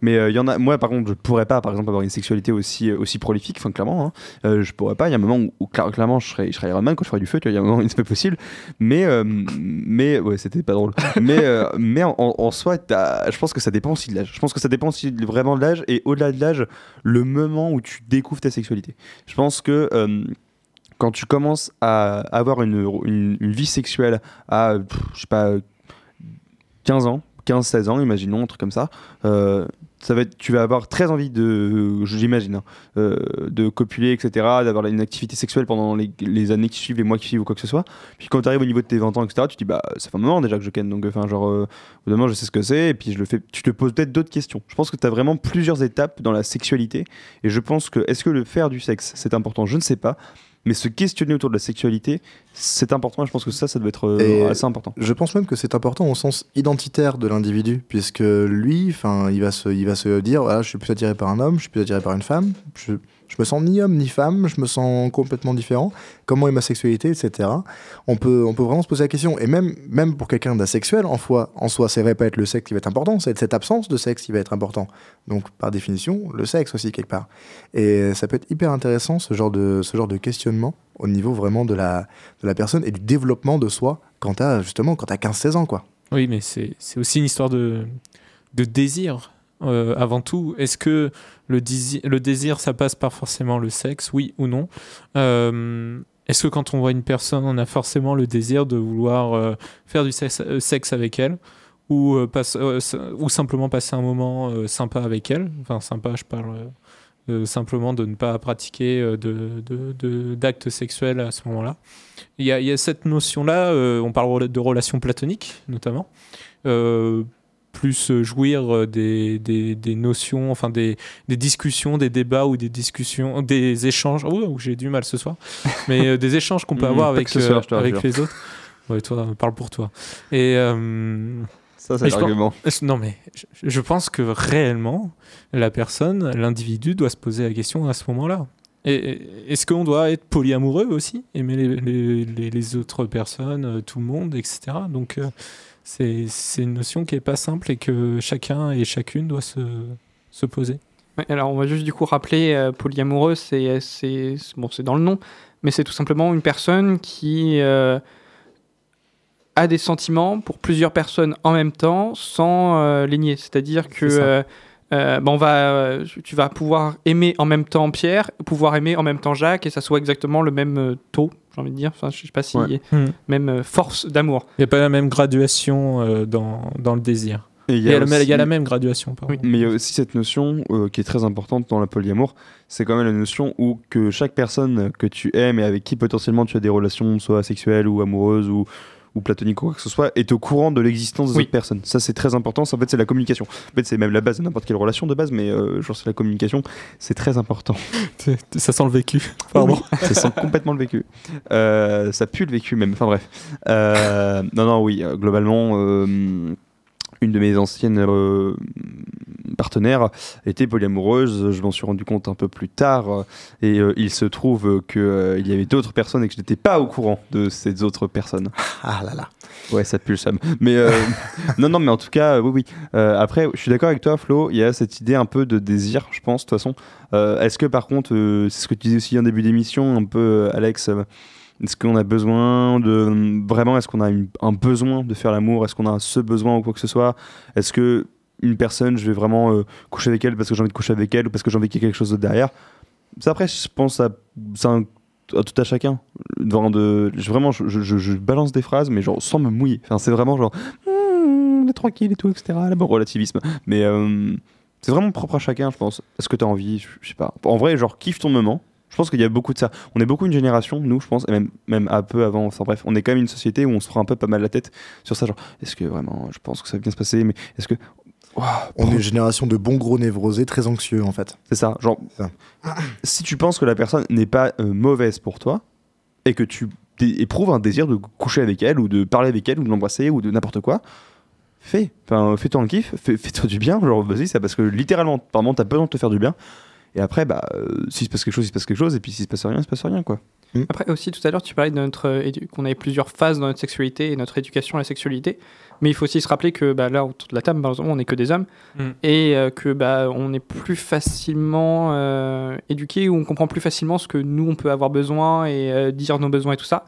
[SPEAKER 5] Mais euh, il y en a. Moi, par contre, je pourrais pas, par exemple, avoir une sexualité aussi aussi prolifique. Enfin, clairement, hein. Euh, je pourrais pas. Il y a un moment où, où cla- clairement, je serais, je serais Iron Man quand je ferais du feu. tu Il y a un moment où c'est pas possible. Mais euh, mais ouais, c'était pas drôle. mais euh, mais en, en soi, je pense que ça dépend aussi de l'âge. Je pense que ça dépend aussi vraiment de l'âge et au-delà de l'âge, le moment où tu découvres ta sexualité. Je pense que euh, quand tu commences à avoir une, une, vie sexuelle à, pff, je sais pas, 15 ans, 15-16 ans, imaginons, un truc comme ça, ça va être, tu vas avoir très envie de, j'imagine, hein, euh, de copuler, etc., d'avoir une activité sexuelle pendant les, années qui suivent, les mois qui suivent ou quoi que ce soit. Puis quand tu arrives au niveau de tes 20 ans, etc., tu dis, bah, ça fait un moment déjà que je ken, donc enfin, genre, euh, au moment, je sais ce que c'est, et puis je le fais, tu te poses peut-être d'autres questions. Je pense que tu as vraiment plusieurs étapes dans la sexualité, et je pense que, est-ce que le faire du sexe, c'est important? Je ne sais pas. Mais se questionner autour de la sexualité, c'est important. Je pense que ça, ça doit être euh,
[SPEAKER 3] Et-
[SPEAKER 5] assez important.
[SPEAKER 3] Je pense même que c'est important au sens identitaire de l'individu, puisque lui, enfin, il va se, il va se dire, voilà, je suis plus attiré par un homme, je suis plus attiré par une femme, je, je me sens ni homme ni femme, je me sens complètement différent. Comment est ma sexualité, etc. On peut, on peut vraiment se poser la question. Et même, même pour quelqu'un d'asexuel, en soi, en soi, c'est vrai pas être le sexe qui va être important, c'est cette absence de sexe qui va être important. Donc, par définition, le sexe aussi quelque part. Et ça peut être hyper intéressant ce genre de, ce genre de questionnement au niveau vraiment de la, de la personne et du développement de soi quand t'as justement quand t'as 15-16 ans quoi.
[SPEAKER 4] Oui, mais c'est aussi une histoire de, de désir euh, avant tout. Est-ce que le, dési- le désir, ça passe par forcément le sexe, oui ou non? Euh, Est-ce que quand on voit une personne, on a forcément le désir de vouloir euh, faire du sexe, avec elle? Ou, simplement passer un moment sympa avec elle? Enfin, sympa, je parle simplement de ne pas pratiquer d'actes sexuels à ce moment-là. Il y a, cette notion-là, on parle de relations platoniques notamment, plus euh, jouir euh, des, des, des notions, enfin des, des discussions, des débats ou des discussions, des échanges. Oh, j'ai du mal ce soir, mais euh, des échanges qu'on peut
[SPEAKER 5] Mm,
[SPEAKER 4] avoir avec,
[SPEAKER 5] soir,
[SPEAKER 4] euh, avec les autres. Ouais, toi, parle pour toi. Et euh,
[SPEAKER 5] Ça, c'est l'argument.
[SPEAKER 4] non, mais je, je pense que réellement, la personne, l'individu doit se poser la question à ce moment-là. Et- et- Est-ce qu'on doit être polyamoureux aussi Aimer les, les- les- les autres personnes, tout le monde, etc. Donc, euh, c'est une notion qui est pas simple et que chacun et chacune doit se, se poser.
[SPEAKER 2] Ouais, alors on va juste du coup rappeler euh, polyamoureux, c'est c'est bon, c'est dans le nom, mais c'est tout simplement une personne qui euh, a des sentiments pour plusieurs personnes en même temps sans euh, les nier. C'est-à-dire que bon, on va, tu vas pouvoir aimer en même temps Pierre, pouvoir aimer en même temps Jacques, et ça soit exactement le même taux, j'ai envie de dire. Enfin, je sais pas si
[SPEAKER 5] Ouais.
[SPEAKER 4] Hmm.
[SPEAKER 2] même euh, force d'amour.
[SPEAKER 4] Il n'y a pas la même graduation euh, dans, dans le désir.
[SPEAKER 5] Et
[SPEAKER 4] Il y, a y la même graduation.
[SPEAKER 2] Oui.
[SPEAKER 5] Mais il y a aussi cette notion euh, qui est très importante dans la polyamour, c'est quand même la notion où que chaque personne que tu aimes et avec qui potentiellement tu as des relations soit sexuelles ou amoureuses ou, ou platonique ou quoi que ce soit, est au courant de l'existence des
[SPEAKER 2] Oui.
[SPEAKER 5] autres personnes. Ça, c'est très important. Ça, En fait, c'est la communication. En fait, c'est même la base de n'importe quelle relation de base, mais euh, genre, c'est la communication. C'est très important.
[SPEAKER 4] Ça sent le vécu. Pardon.
[SPEAKER 5] ça sent complètement le vécu. Euh, ça pue le vécu même. Enfin bref. Euh, non, non, oui. euh, Globalement, une de mes anciennes euh, partenaires était polyamoureuse. Je m'en suis rendu compte un peu plus tard. euh, Et euh, il se trouve qu'il y avait d'autres personnes et que je n'étais pas au courant de ces autres personnes.
[SPEAKER 3] Ah là là.
[SPEAKER 5] Ouais, ça pue le somme. Mais euh, non, non, mais en tout cas, euh, oui, oui. Euh, après, je suis d'accord avec toi, Flo. Il y a cette idée un peu de désir, je pense, de toute façon. Euh, Est-ce que par contre, euh, c'est ce que tu disais aussi en début d'émission, un peu, euh, Alex, euh, est-ce qu'on a besoin de. Vraiment, est-ce qu'on a une- un besoin de faire l'amour? Est-ce qu'on a ce besoin ou quoi que ce soit? Est-ce que une personne, je vais vraiment euh, coucher avec elle parce que j'ai envie de coucher avec elle ou parce que j'ai envie qu'il y ait quelque chose derrière Ça, après, je pense à. Tout à chacun. Je- vraiment je, balance des phrases, mais genre sans me mouiller. Enfin, c'est vraiment genre. Hmm, tranquille et tout, etc. Bon, relativisme. Mais euh, c'est vraiment propre à chacun, je pense. Est-ce que tu as envie? Je, je sais pas. En vrai, genre, kiffe ton moment. Je pense qu'il y a beaucoup de ça. On est beaucoup une génération, nous, je pense, et même, même un peu avant. Enfin bref, on est quand même une société où on se prend un peu pas mal la tête sur ça. Genre, est-ce que vraiment, je pense que ça va bien se passer, mais est-ce que.
[SPEAKER 3] On est une génération de bons gros névrosés très anxieux en fait.
[SPEAKER 5] c'est ça, genre,
[SPEAKER 3] Ça.
[SPEAKER 5] si tu penses que la personne n'est pas euh, mauvaise pour toi, et que tu éprouves un désir de coucher avec elle, ou de parler avec elle, ou de l'embrasser, ou de n'importe quoi, fais. Enfin, fais-toi un kiff, fais- fais-toi du bien, genre, vas-y, ça, parce que littéralement, par moment, t'as besoin de te faire du bien. Et après, bah, euh, s'il se passe quelque chose, il se passe quelque chose, et puis s'il se passe rien, il se passe rien, quoi.
[SPEAKER 2] Après aussi tout à l'heure tu parlais de notre euh, édu- qu'on avait plusieurs phases dans notre sexualité et notre éducation à la sexualité, mais il faut aussi se rappeler que bah, là autour de la table malheureusement on n'est que des hommes
[SPEAKER 4] Mm.
[SPEAKER 2] et euh, que bah on est plus facilement euh, éduqué ou on comprend plus facilement ce que nous on peut avoir besoin et euh, dire nos besoins et tout ça,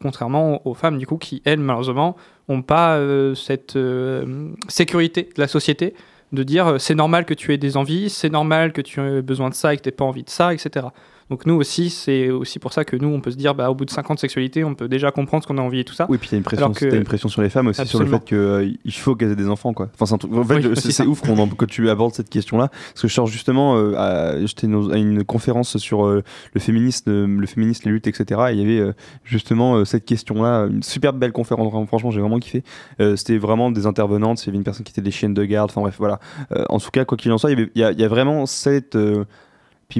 [SPEAKER 2] contrairement aux femmes du coup qui elles malheureusement ont pas euh, cette euh, sécurité de la société de dire c'est normal que tu aies des envies, c'est normal que tu aies besoin de ça et que tu pas envie de ça, etc. Donc nous aussi, c'est aussi pour ça que nous, on peut se dire, bah, au bout de 50 sexualités, on peut déjà comprendre ce qu'on a envie et tout ça.
[SPEAKER 5] Oui, puis il y a une pression,
[SPEAKER 2] que-
[SPEAKER 5] t'as une pression sur les femmes aussi sur le fait qu'il faut qu'elles aient des enfants, quoi. Enfin, truc. En fait,
[SPEAKER 2] Oui,
[SPEAKER 5] c'est ouf qu'on en- que tu abordes cette question-là, parce que je sors justement, euh, à, j'étais à une conférence sur euh, le féminisme, euh, le féminisme, les luttes, etc. Et il y avait euh, justement euh, cette question-là, une super belle conférence. Franchement, j'ai vraiment kiffé. Euh, C'était vraiment des intervenantes. Il y avait une personne qui était des chiennes de garde. Enfin bref, voilà. Euh, en tout cas, quoi qu'il en soit, il y, avait- il y a, il y a vraiment cette euh,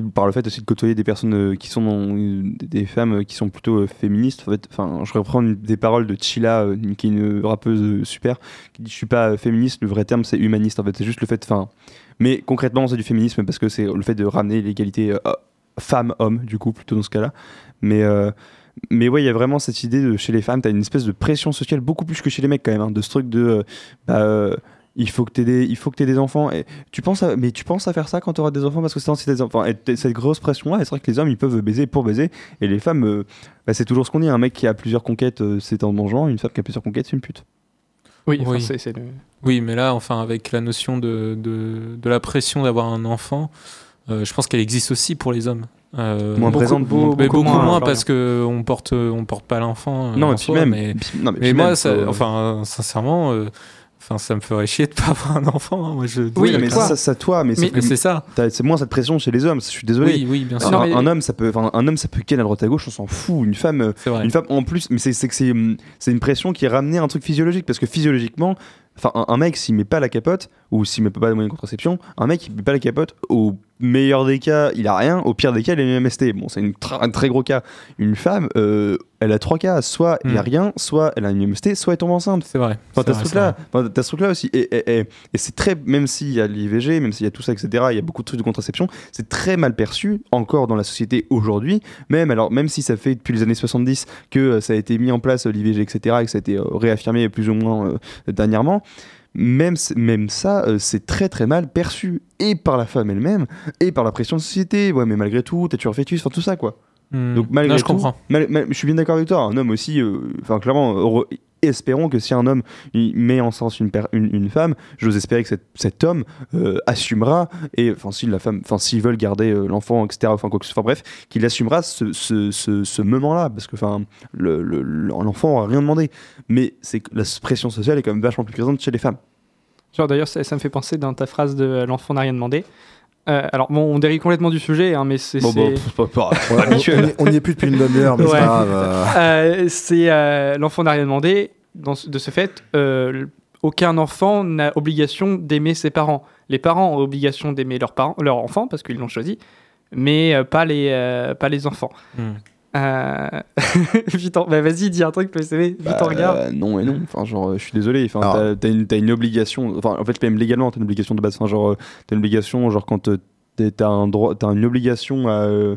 [SPEAKER 5] par le fait aussi de côtoyer des personnes euh, qui sont des femmes euh, qui sont plutôt euh, féministes en fait enfin je reprends des paroles de Chila qui est une rappeuse super qui dit je suis pas féministe le vrai terme c'est humaniste en fait. C'est juste le fait enfin mais concrètement c'est du féminisme parce que c'est le fait de ramener l'égalité euh, femme homme du coup plutôt dans ce cas-là. Mais euh, mais ouais, il y a vraiment cette idée de chez les femmes, tu as une espèce de pression sociale beaucoup plus que chez les mecs quand même, hein, de ce truc de bah, euh, il faut que tu des il faut que aies des enfants et tu penses à, mais tu penses à faire ça quand tu auras des enfants? Parce que c'est ainsi des enfants et cette grosse pression là, c'est vrai que les hommes ils peuvent baiser pour baiser et les femmes euh, bah, c'est toujours ce qu'on dit, un mec qui a plusieurs conquêtes euh, c'est un bon genre, une femme qui a plusieurs conquêtes c'est une pute.
[SPEAKER 2] Oui, enfin,
[SPEAKER 4] Oui.
[SPEAKER 2] le-
[SPEAKER 4] Oui, mais là, enfin, avec la notion de, de, de la pression d'avoir un enfant, euh, je pense qu'elle existe aussi pour les hommes. Euh,
[SPEAKER 5] Moins
[SPEAKER 2] beaucoup-
[SPEAKER 5] présente,
[SPEAKER 2] beaucoup-
[SPEAKER 4] mais
[SPEAKER 2] beaucoup
[SPEAKER 4] beaucoup,
[SPEAKER 2] moins,
[SPEAKER 4] parce que on porte on porte pas l'enfant euh,
[SPEAKER 5] non,
[SPEAKER 4] en
[SPEAKER 5] et puis
[SPEAKER 4] soi,
[SPEAKER 5] même
[SPEAKER 4] mais,
[SPEAKER 5] non, mais
[SPEAKER 4] moi
[SPEAKER 5] même,
[SPEAKER 4] ça,
[SPEAKER 5] faut-
[SPEAKER 4] enfin sincèrement euh, enfin ça me ferait chier de pas avoir un enfant hein. moi je
[SPEAKER 2] Oui,
[SPEAKER 5] mais
[SPEAKER 2] toi.
[SPEAKER 5] ça, ça toi mais,
[SPEAKER 4] c'est ça
[SPEAKER 5] c'est moins cette pression chez les hommes, je suis désolé.
[SPEAKER 4] oui oui bien
[SPEAKER 5] Un,
[SPEAKER 4] sûr
[SPEAKER 2] mais-
[SPEAKER 5] un homme ça peut un homme ça peut ken à droite à gauche, on s'en fout, une femme euh, Une femme en plus, mais c'est que hum, c'est une pression qui est ramenée à un truc physiologique parce que physiologiquement, enfin un, un mec s'il met pas la capote ou s'il met pas de moyen de contraception, un mec il met pas la capote au meilleur des cas il a rien, au pire des cas il a une MST. Bon c'est un très gros cas. Une femme, euh, elle a trois cas, soit il y a
[SPEAKER 4] Hmm.
[SPEAKER 5] rien, soit elle a une MST, soit elle tombe enceinte.
[SPEAKER 4] c'est vrai
[SPEAKER 5] Enfin, t'as ce truc-là, enfin, t'as ce truc-là aussi. Et, et, et- et c'est très, même s'il y a l'IVG, même s'il y a tout ça, etc., il y a beaucoup de trucs de contraception, c'est très mal perçu encore dans la société aujourd'hui. Même, alors, même si ça fait depuis les années 70 que euh, ça a été mis en place, euh, l'IVG, etc., et que ça a été euh, réaffirmé plus ou moins dernièrement, même, même ça, euh, c'est très très mal perçu. Et par la femme elle-même, et par la pression de société. Ouais, mais malgré tout, t'as toujours fœtus, enfin tout ça, quoi.
[SPEAKER 4] Hmm.
[SPEAKER 5] Donc malgré
[SPEAKER 4] Non, je
[SPEAKER 5] tout,
[SPEAKER 4] comprends
[SPEAKER 5] mal- mal- je suis bien d'accord avec toi. Un homme aussi, euh, enfin clairement, heureux- espérons que si un homme met en sens une, une, une femme, j'ose espérer que cet, homme euh, assumera et enfin si la femme, enfin s'ils veulent garder euh, l'enfant, etc. Enfin quoi que ce soit, bref, qu'il assumera ce, ce, ce, moment-là parce que enfin le- le- l'enfant aura rien demandé. Mais c'est la pression sociale est quand même vachement plus présente chez les femmes.
[SPEAKER 2] Genre, d'ailleurs, ça, ça me fait penser dans ta phrase de euh, l'enfant n'a rien demandé. Euh, alors, bon, on dérive complètement du sujet, hein, mais c'est.
[SPEAKER 5] Bon,
[SPEAKER 2] c'est-
[SPEAKER 5] bon, pas- pas- pas
[SPEAKER 3] on- n'y est plus depuis une demi-heure, mais
[SPEAKER 2] Ouais.
[SPEAKER 3] c'est pas grave. euh.
[SPEAKER 2] Euh, c'est euh, l'enfant n'a rien demandé. dans de ce fait, euh, aucun enfant n'a obligation d'aimer ses parents. Les parents ont obligation d'aimer leurs parents, leurs enfants parce qu'ils l'ont choisi, mais euh, pas les euh, pas les enfants.
[SPEAKER 4] Hmm.
[SPEAKER 2] Euh... Bah vas-y, dis un truc, PCB. Victor,
[SPEAKER 5] Bah,
[SPEAKER 2] regarde.
[SPEAKER 5] euh, non et non. Enfin, genre, euh, je suis désolé. Enfin, t'as- une, obligation. Enfin, en fait, même légalement, t'as une obligation de base. Enfin, genre, euh, t'as une obligation, genre, quand euh, t'es- t'as un droit, t'as une obligation à, euh,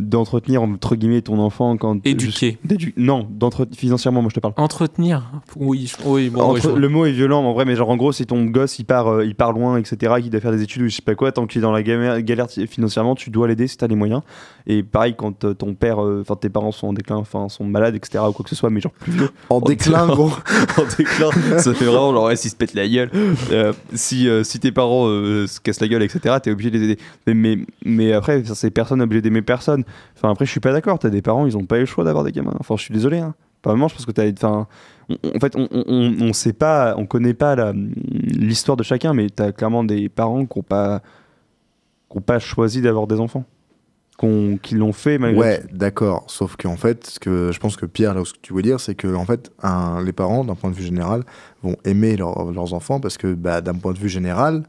[SPEAKER 5] d'entretenir entre guillemets ton enfant quand
[SPEAKER 4] Éduquer.
[SPEAKER 5] d'édu- non d'entretenir financièrement moi je te parle
[SPEAKER 4] Entretenir. Oui, je- oui bon, ouais,
[SPEAKER 5] Entre-
[SPEAKER 4] je vois.
[SPEAKER 5] le mot est violent en vrai mais genre en gros si ton gosse il part euh, il part loin etc il doit faire des études ou je sais pas quoi tant qu'il est dans la galère, galère financièrement tu dois l'aider si t'as les moyens et pareil quand euh, ton père euh, enfin tes parents sont en déclin enfin sont malades etc ou quoi que ce soit mais genre plus vieux
[SPEAKER 3] En déclin, gros.
[SPEAKER 5] en déclin ça fait vraiment genre ouais s'ils se pètent la gueule Euh, si, euh, si tes parents euh, se cassent la gueule etc t'es obligé de les aider mais, mais, mais après ça, c'est personne obligé d'aimer personne enfin après je suis pas d'accord t'as des parents ils ont pas eu le choix d'avoir des gamins enfin je suis désolé hein. pas vraiment je pense que t'as enfin en fait on, on, on- sait pas on connaît pas l'histoire de chacun mais t'as clairement des parents qui ont pas qui ont pas choisi d'avoir des enfants qui l'ont fait malgré
[SPEAKER 3] Ouais, d'accord. Sauf qu'en fait, ce que je pense que Pierre, là, ce que tu veux dire, c'est que en fait, un- les parents, d'un point de vue général, vont aimer leur- leurs enfants parce que, bah, d'un point de vue général,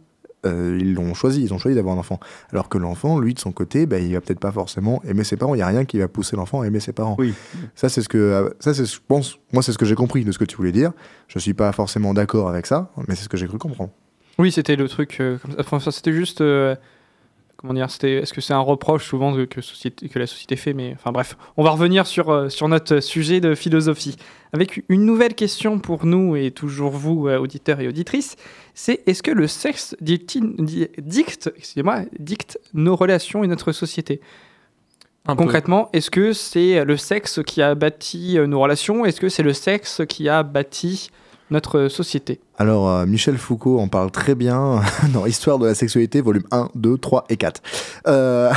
[SPEAKER 3] euh, ils l'ont choisi, ils ont choisi d'avoir un enfant. Alors que l'enfant, lui, de son côté, bah, il va peut-être pas forcément aimer ses parents. Il y a rien qui va pousser l'enfant à aimer ses parents.
[SPEAKER 5] Oui.
[SPEAKER 3] Ça, c'est ce que, euh, ça, c'est, je pense, moi, c'est ce que j'ai compris de ce que tu voulais dire. Je suis pas forcément d'accord avec ça, mais c'est ce que j'ai cru comprendre.
[SPEAKER 2] Oui, c'était le truc. euh, comme ça. Enfin, ça, c'était juste. euh, comment dire C'était. Est-ce que c'est un reproche souvent que, que, société, que la société fait Mais enfin bref, on va revenir sur euh, sur notre sujet de philosophie avec une nouvelle question pour nous et toujours vous euh, auditeurs et auditrices. C'est est-ce que le sexe dicte, dicte, excusez-moi, dicte nos relations et notre société?
[SPEAKER 4] Un.
[SPEAKER 2] Concrètement, est-ce que c'est le sexe qui a bâti euh, nos relations? Est-ce que c'est le sexe qui a bâti notre société
[SPEAKER 3] Alors, euh, Michel Foucault en parle très bien dans Histoire de la sexualité, volume 1, 2, 3 et 4. Euh...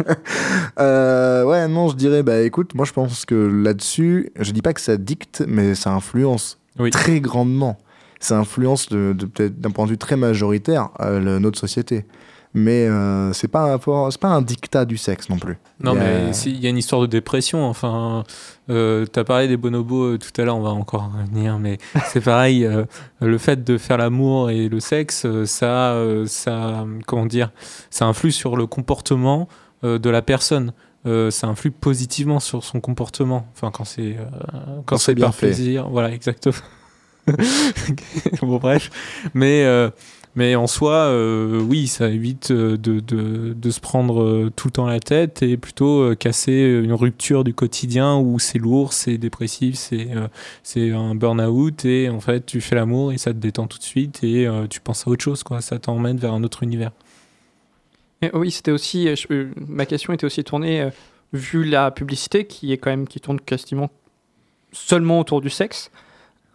[SPEAKER 3] euh, ouais, non, je dirais, bah écoute, moi je pense que là-dessus, je dis pas que ça dicte, mais ça influence
[SPEAKER 4] Oui.
[SPEAKER 3] très grandement. Ça influence de, de- peut-être d'un point de vue très majoritaire euh, le- notre société. Mais euh, c'est pas, un c'est pas un dictat du sexe non plus.
[SPEAKER 4] Non,
[SPEAKER 3] Il
[SPEAKER 4] mais il y a une histoire de dépression. Enfin, euh, tu as parlé des bonobos euh, tout à l'heure, on va encore revenir, mais c'est pareil. euh, le fait de faire l'amour et le sexe, euh, ça, ça, comment dire, ça influe sur le comportement de la personne. Euh, ça influe positivement sur son comportement. Enfin, quand c'est euh, quand
[SPEAKER 3] c'est
[SPEAKER 4] par
[SPEAKER 3] fait.
[SPEAKER 4] plaisir, voilà, exactement. bon, bref, mais euh, mais en soi, euh, oui, ça évite euh, de, de, se prendre euh, tout le temps la tête et plutôt casser une rupture du quotidien où c'est lourd, c'est dépressif, c'est un burn-out et en fait tu fais l'amour et ça te détend tout de suite et tu penses à autre chose, quoi. Ça t'emmène vers un autre univers.
[SPEAKER 2] Oui, c'était aussi. ma question était aussi tournée, vu la publicité qui est quand même qui tourne quasiment seulement autour du sexe.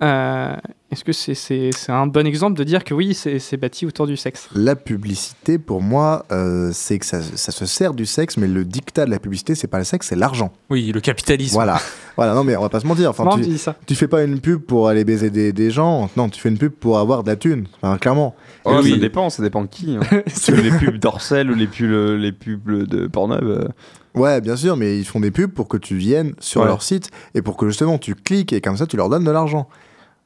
[SPEAKER 2] Euh, Est-ce que c'est un bon exemple de dire que oui, c'est bâti autour du sexe?
[SPEAKER 3] La publicité, pour moi, euh, c'est que ça, ça se sert du sexe, mais le dictat de la publicité, c'est pas le sexe, c'est l'argent.
[SPEAKER 4] Oui, le capitalisme.
[SPEAKER 3] Voilà. voilà, non, mais on va pas se mentir. Enfin,
[SPEAKER 2] Comment
[SPEAKER 3] tu,
[SPEAKER 2] ça
[SPEAKER 3] tu fais pas une pub pour aller baiser des, des gens. Non, tu fais une pub pour avoir de la thune. Enfin, clairement.
[SPEAKER 5] Oh,
[SPEAKER 4] Oui.
[SPEAKER 5] ça dépend ça dépend de qui hein. Que les pubs d'Orcel ou les pubs les pubs de Pornhub euh,
[SPEAKER 3] Ouais, bien sûr, mais ils font des pubs pour que tu viennes sur
[SPEAKER 5] Ouais.
[SPEAKER 3] leur site et pour que justement tu cliques et comme ça tu leur donnes de l'argent.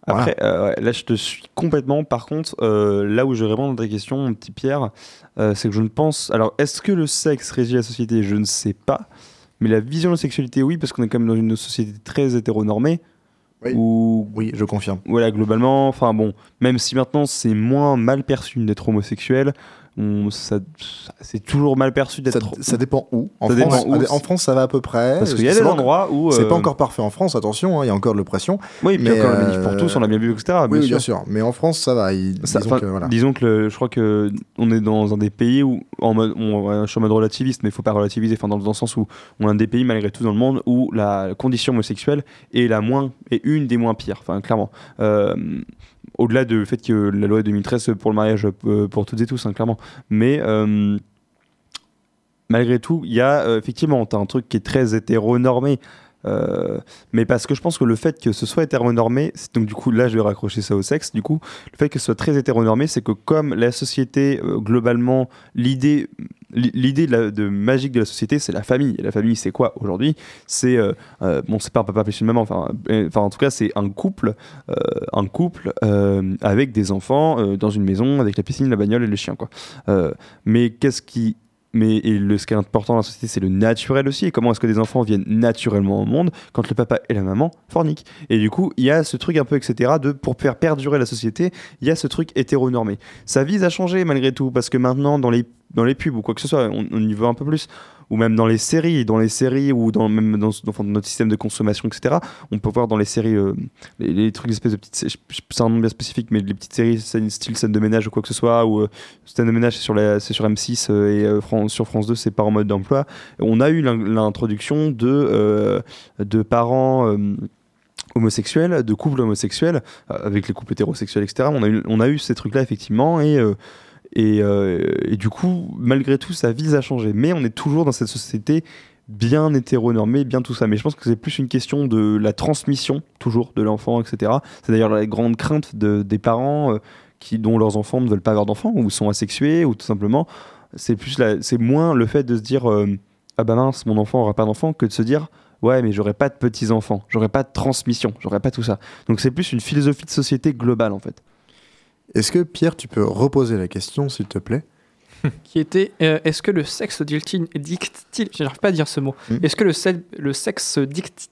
[SPEAKER 3] Voilà.
[SPEAKER 5] Après, euh, là, je te suis complètement. Par contre, euh, là où je réponds à ta question, mon petit Pierre, euh, c'est que je ne pense. Alors, est-ce que le sexe régit la société? Je ne sais pas. Mais la vision de la sexualité, oui, parce qu'on est quand même dans une société très hétéronormée.
[SPEAKER 3] Oui.
[SPEAKER 5] Où,
[SPEAKER 3] Oui, je confirme.
[SPEAKER 5] voilà, globalement, enfin bon, même si maintenant c'est moins mal perçu d'être homosexuel, c'est toujours mal perçu
[SPEAKER 3] Ça,
[SPEAKER 5] d'être.
[SPEAKER 3] ça dépend où. En,
[SPEAKER 5] Ça
[SPEAKER 3] France,
[SPEAKER 5] dépend où.
[SPEAKER 3] en France, ça va à peu près.
[SPEAKER 5] Parce qu'il y a des endroits où.
[SPEAKER 3] C'est
[SPEAKER 5] euh,
[SPEAKER 3] pas encore parfait en France, attention, hein, il y a encore de l'oppression.
[SPEAKER 5] Oui,
[SPEAKER 3] mais,
[SPEAKER 5] encore
[SPEAKER 3] euh,
[SPEAKER 5] pour tous, on l'a bien vu, etc.
[SPEAKER 3] oui, oui,
[SPEAKER 5] sûr.
[SPEAKER 3] bien sûr. Mais en France, ça va.
[SPEAKER 5] Ça-
[SPEAKER 3] disons que, voilà.
[SPEAKER 5] Disons que le- je crois que on est dans un des pays où, en mode, on, je suis en mode relativiste, mais il faut pas relativiser, enfin dans, dans le sens où on est un des pays malgré tout dans le monde où la condition homosexuelle est la moins, est une des moins pires, enfin clairement. Euh, au-delà du fait que la loi de 2013 pour le mariage euh, pour toutes et tous, hein, clairement. Mais euh, malgré tout, il y a euh, effectivement, un truc qui est très hétéronormé. Euh, mais parce que je pense que le fait que ce soit hétéronormé, donc du coup là je vais raccrocher ça au sexe, du coup le fait que ce soit très hétéronormé, c'est que comme la société euh, globalement, l'idée l'idée de, de magique de la société c'est la famille. Et la famille c'est quoi aujourd'hui? C'est euh, bon c'est pas un papa plus une maman, enfin enfin en tout cas c'est un couple, un couple avec des enfants dans une maison avec la piscine, la bagnole et le chien quoi. Mais qu'est-ce qui mais le, ce qui est important dans la société, c'est le naturel aussi. Et comment est-ce que des enfants viennent naturellement au monde quand le papa et la maman forniquent Et du coup, il y a ce truc un peu, etc., de, pour faire perdurer la société, il y a ce truc hétéronormé. Ça vise à changer malgré tout, parce que maintenant, dans les, dans les pubs ou quoi que ce soit, on, on y veut un peu plus. Ou même dans les séries, dans les séries ou dans, même dans, notre système de consommation, etc. On peut voir dans les séries euh, les, les trucs d'espèces de petites. C'est un nom bien spécifique, mais les petites séries, scène- style scène de ménage ou quoi que ce soit, ou euh, scène de ménage, c'est sur, la- c'est sur M6 euh, et sur France 2, c'est pas en mode d'emploi. On a eu l'in- l'introduction de, parents. homosexuels, de couples homosexuels, avec les couples hétérosexuels, etc. On a eu, ces trucs-là, effectivement, et, et, euh, et du coup, malgré tout, ça vise à changer. Mais on est toujours dans cette société bien hétéronormée, bien tout ça. Mais je pense que c'est plus une question de la transmission, toujours, de l'enfant, etc. C'est d'ailleurs la grande crainte de- des parents euh, qui, dont leurs enfants ne veulent pas avoir d'enfants, ou sont asexués, ou tout simplement. C'est plus c'est moins le fait de se dire euh, ah bah mince, mon enfant aura pas d'enfant, que de se dire ouais, mais j'aurai pas de petits enfants, j'aurai pas de transmission, j'aurai pas tout ça. Donc c'est plus une philosophie de société globale en fait.
[SPEAKER 3] Est-ce que Pierre, tu peux reposer la question, s'il te plaît?
[SPEAKER 2] Qui était euh, est-ce que le sexe dicte-t-il. dicte-t-il- J'arrive pas à dire ce mot.
[SPEAKER 3] Hmm.
[SPEAKER 2] Est-ce que le, le sexe dicte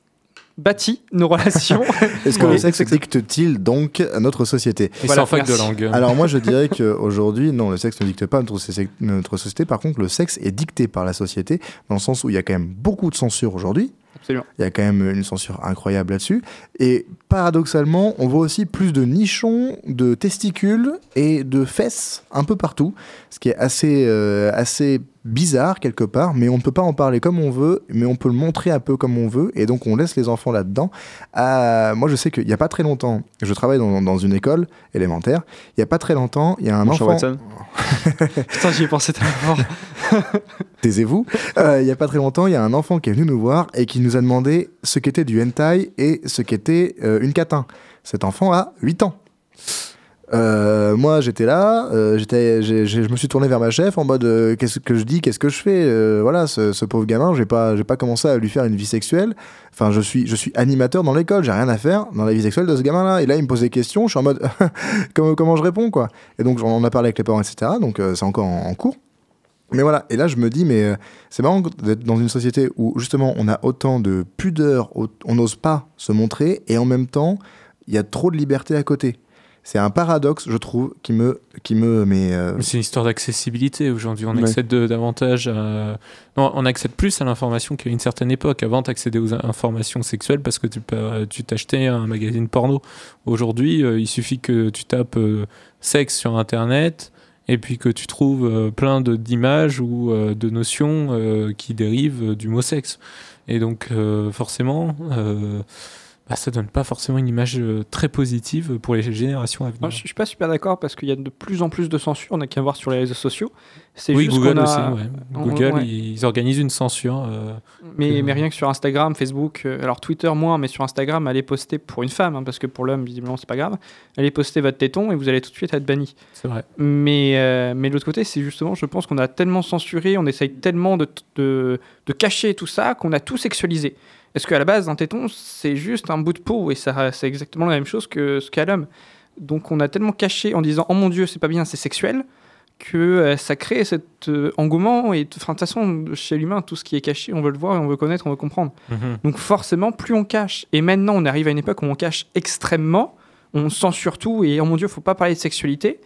[SPEAKER 2] bâtit nos relations
[SPEAKER 3] Est-ce que le sexe dicte-t-il donc à notre société?
[SPEAKER 4] Et
[SPEAKER 2] Voilà,
[SPEAKER 4] sans fac de langue.
[SPEAKER 3] Alors moi je dirais qu'aujourd'hui, non, le sexe ne dicte pas notre, notre société. Par contre, le sexe est dicté par la société, dans le sens où il y a quand même beaucoup de censure aujourd'hui. Il y a quand même une censure incroyable là-dessus. Et paradoxalement, on voit aussi plus de nichons, de testicules et de fesses un peu partout, ce qui est assez, euh, assez bizarre quelque part, mais on ne peut pas en parler comme on veut, mais on peut le montrer un peu comme on veut, et donc on laisse les enfants là-dedans. Ah, moi je sais qu'il n'y a pas très longtemps, je travaille dans, dans une école élémentaire, il n'y a pas très longtemps, il y a un
[SPEAKER 5] Bonjour,
[SPEAKER 3] enfant...
[SPEAKER 5] Watson.
[SPEAKER 2] Putain, j'y ai pensé tellement fort.
[SPEAKER 3] taisez-vous. Euh, il y a pas très longtemps, il y a un enfant qui est venu nous voir et qui nous a demandé ce qu'était du hentai et ce qu'était euh, une catin. Cet enfant a 8 ans. Euh, moi, j'étais là, euh, j'étais, je me suis tourné vers ma chef en mode euh, qu'est-ce que je dis, qu'est-ce que je fais Voilà, ce, pauvre gamin, j'ai pas, j'ai pas commencé à lui faire une vie sexuelle. Enfin, je suis, je suis animateur dans l'école, j'ai rien à faire dans la vie sexuelle de ce gamin-là. Et là, il me pose des questions, je suis en mode comment, comment je réponds quoi Et donc, on en a parlé avec les parents, etc. Donc, c'est encore en, en cours. Mais voilà, et là je me dis, mais c'est marrant d'être dans une société où justement on a autant de pudeur, on n'ose pas se montrer, et en même temps, il y a trop de liberté à côté. C'est un paradoxe, je trouve, qui me. Qui me mais, euh,
[SPEAKER 4] Mais C'est une histoire d'accessibilité aujourd'hui. On
[SPEAKER 5] Ouais.
[SPEAKER 4] accède de- davantage à... Non, on accède plus à l'information qu'à une certaine époque. Avant, tu accédais aux informations sexuelles parce que tu peux- tu t'achetais un magazine porno. Aujourd'hui, euh, il suffit que tu tapes euh, sexe sur Internet et puis que tu trouves euh, plein de- d'images ou euh, de notions euh, qui dérivent euh, du mot sexe. Et donc, euh, forcément, euh, bah, ça donne pas forcément une image euh, très positive pour les générations à venir.
[SPEAKER 2] Moi, je suis pas super d'accord parce qu'il y a de plus en plus de censure. On n'a qu'à voir sur les réseaux sociaux. C'est
[SPEAKER 4] Oui,
[SPEAKER 2] juste
[SPEAKER 4] Google
[SPEAKER 2] a-
[SPEAKER 4] aussi. ouais.
[SPEAKER 2] on-
[SPEAKER 4] Google,
[SPEAKER 2] ouais.
[SPEAKER 4] ils organisent une censure. euh,
[SPEAKER 2] Mais,
[SPEAKER 4] que-
[SPEAKER 2] mais rien que sur Instagram, Facebook, euh, alors Twitter moins, mais sur Instagram, allez poster pour une femme, hein, parce que pour l'homme, visiblement, c'est pas grave. Allez poster votre téton et vous allez tout de suite être banni.
[SPEAKER 4] C'est vrai.
[SPEAKER 2] Mais, euh, mais de l'autre côté, c'est justement, je pense qu'on a tellement censuré, on essaye tellement de, de, de cacher tout ça qu'on a tout sexualisé. Parce qu'à la base, un téton, c'est juste un bout de peau et ça, c'est exactement la même chose que ce qu'a l'homme. Donc on a tellement caché en disant Oh mon Dieu, c'est pas bien, c'est sexuel, que euh, ça crée cet euh, engouement. Et de toute façon, chez l'humain, tout ce qui est caché, on veut le voir, on veut connaître, on veut comprendre. Donc forcément, plus on cache, et maintenant on arrive à une époque où on cache extrêmement, on censure tout, et oh mon dieu, faut pas parler de sexualité,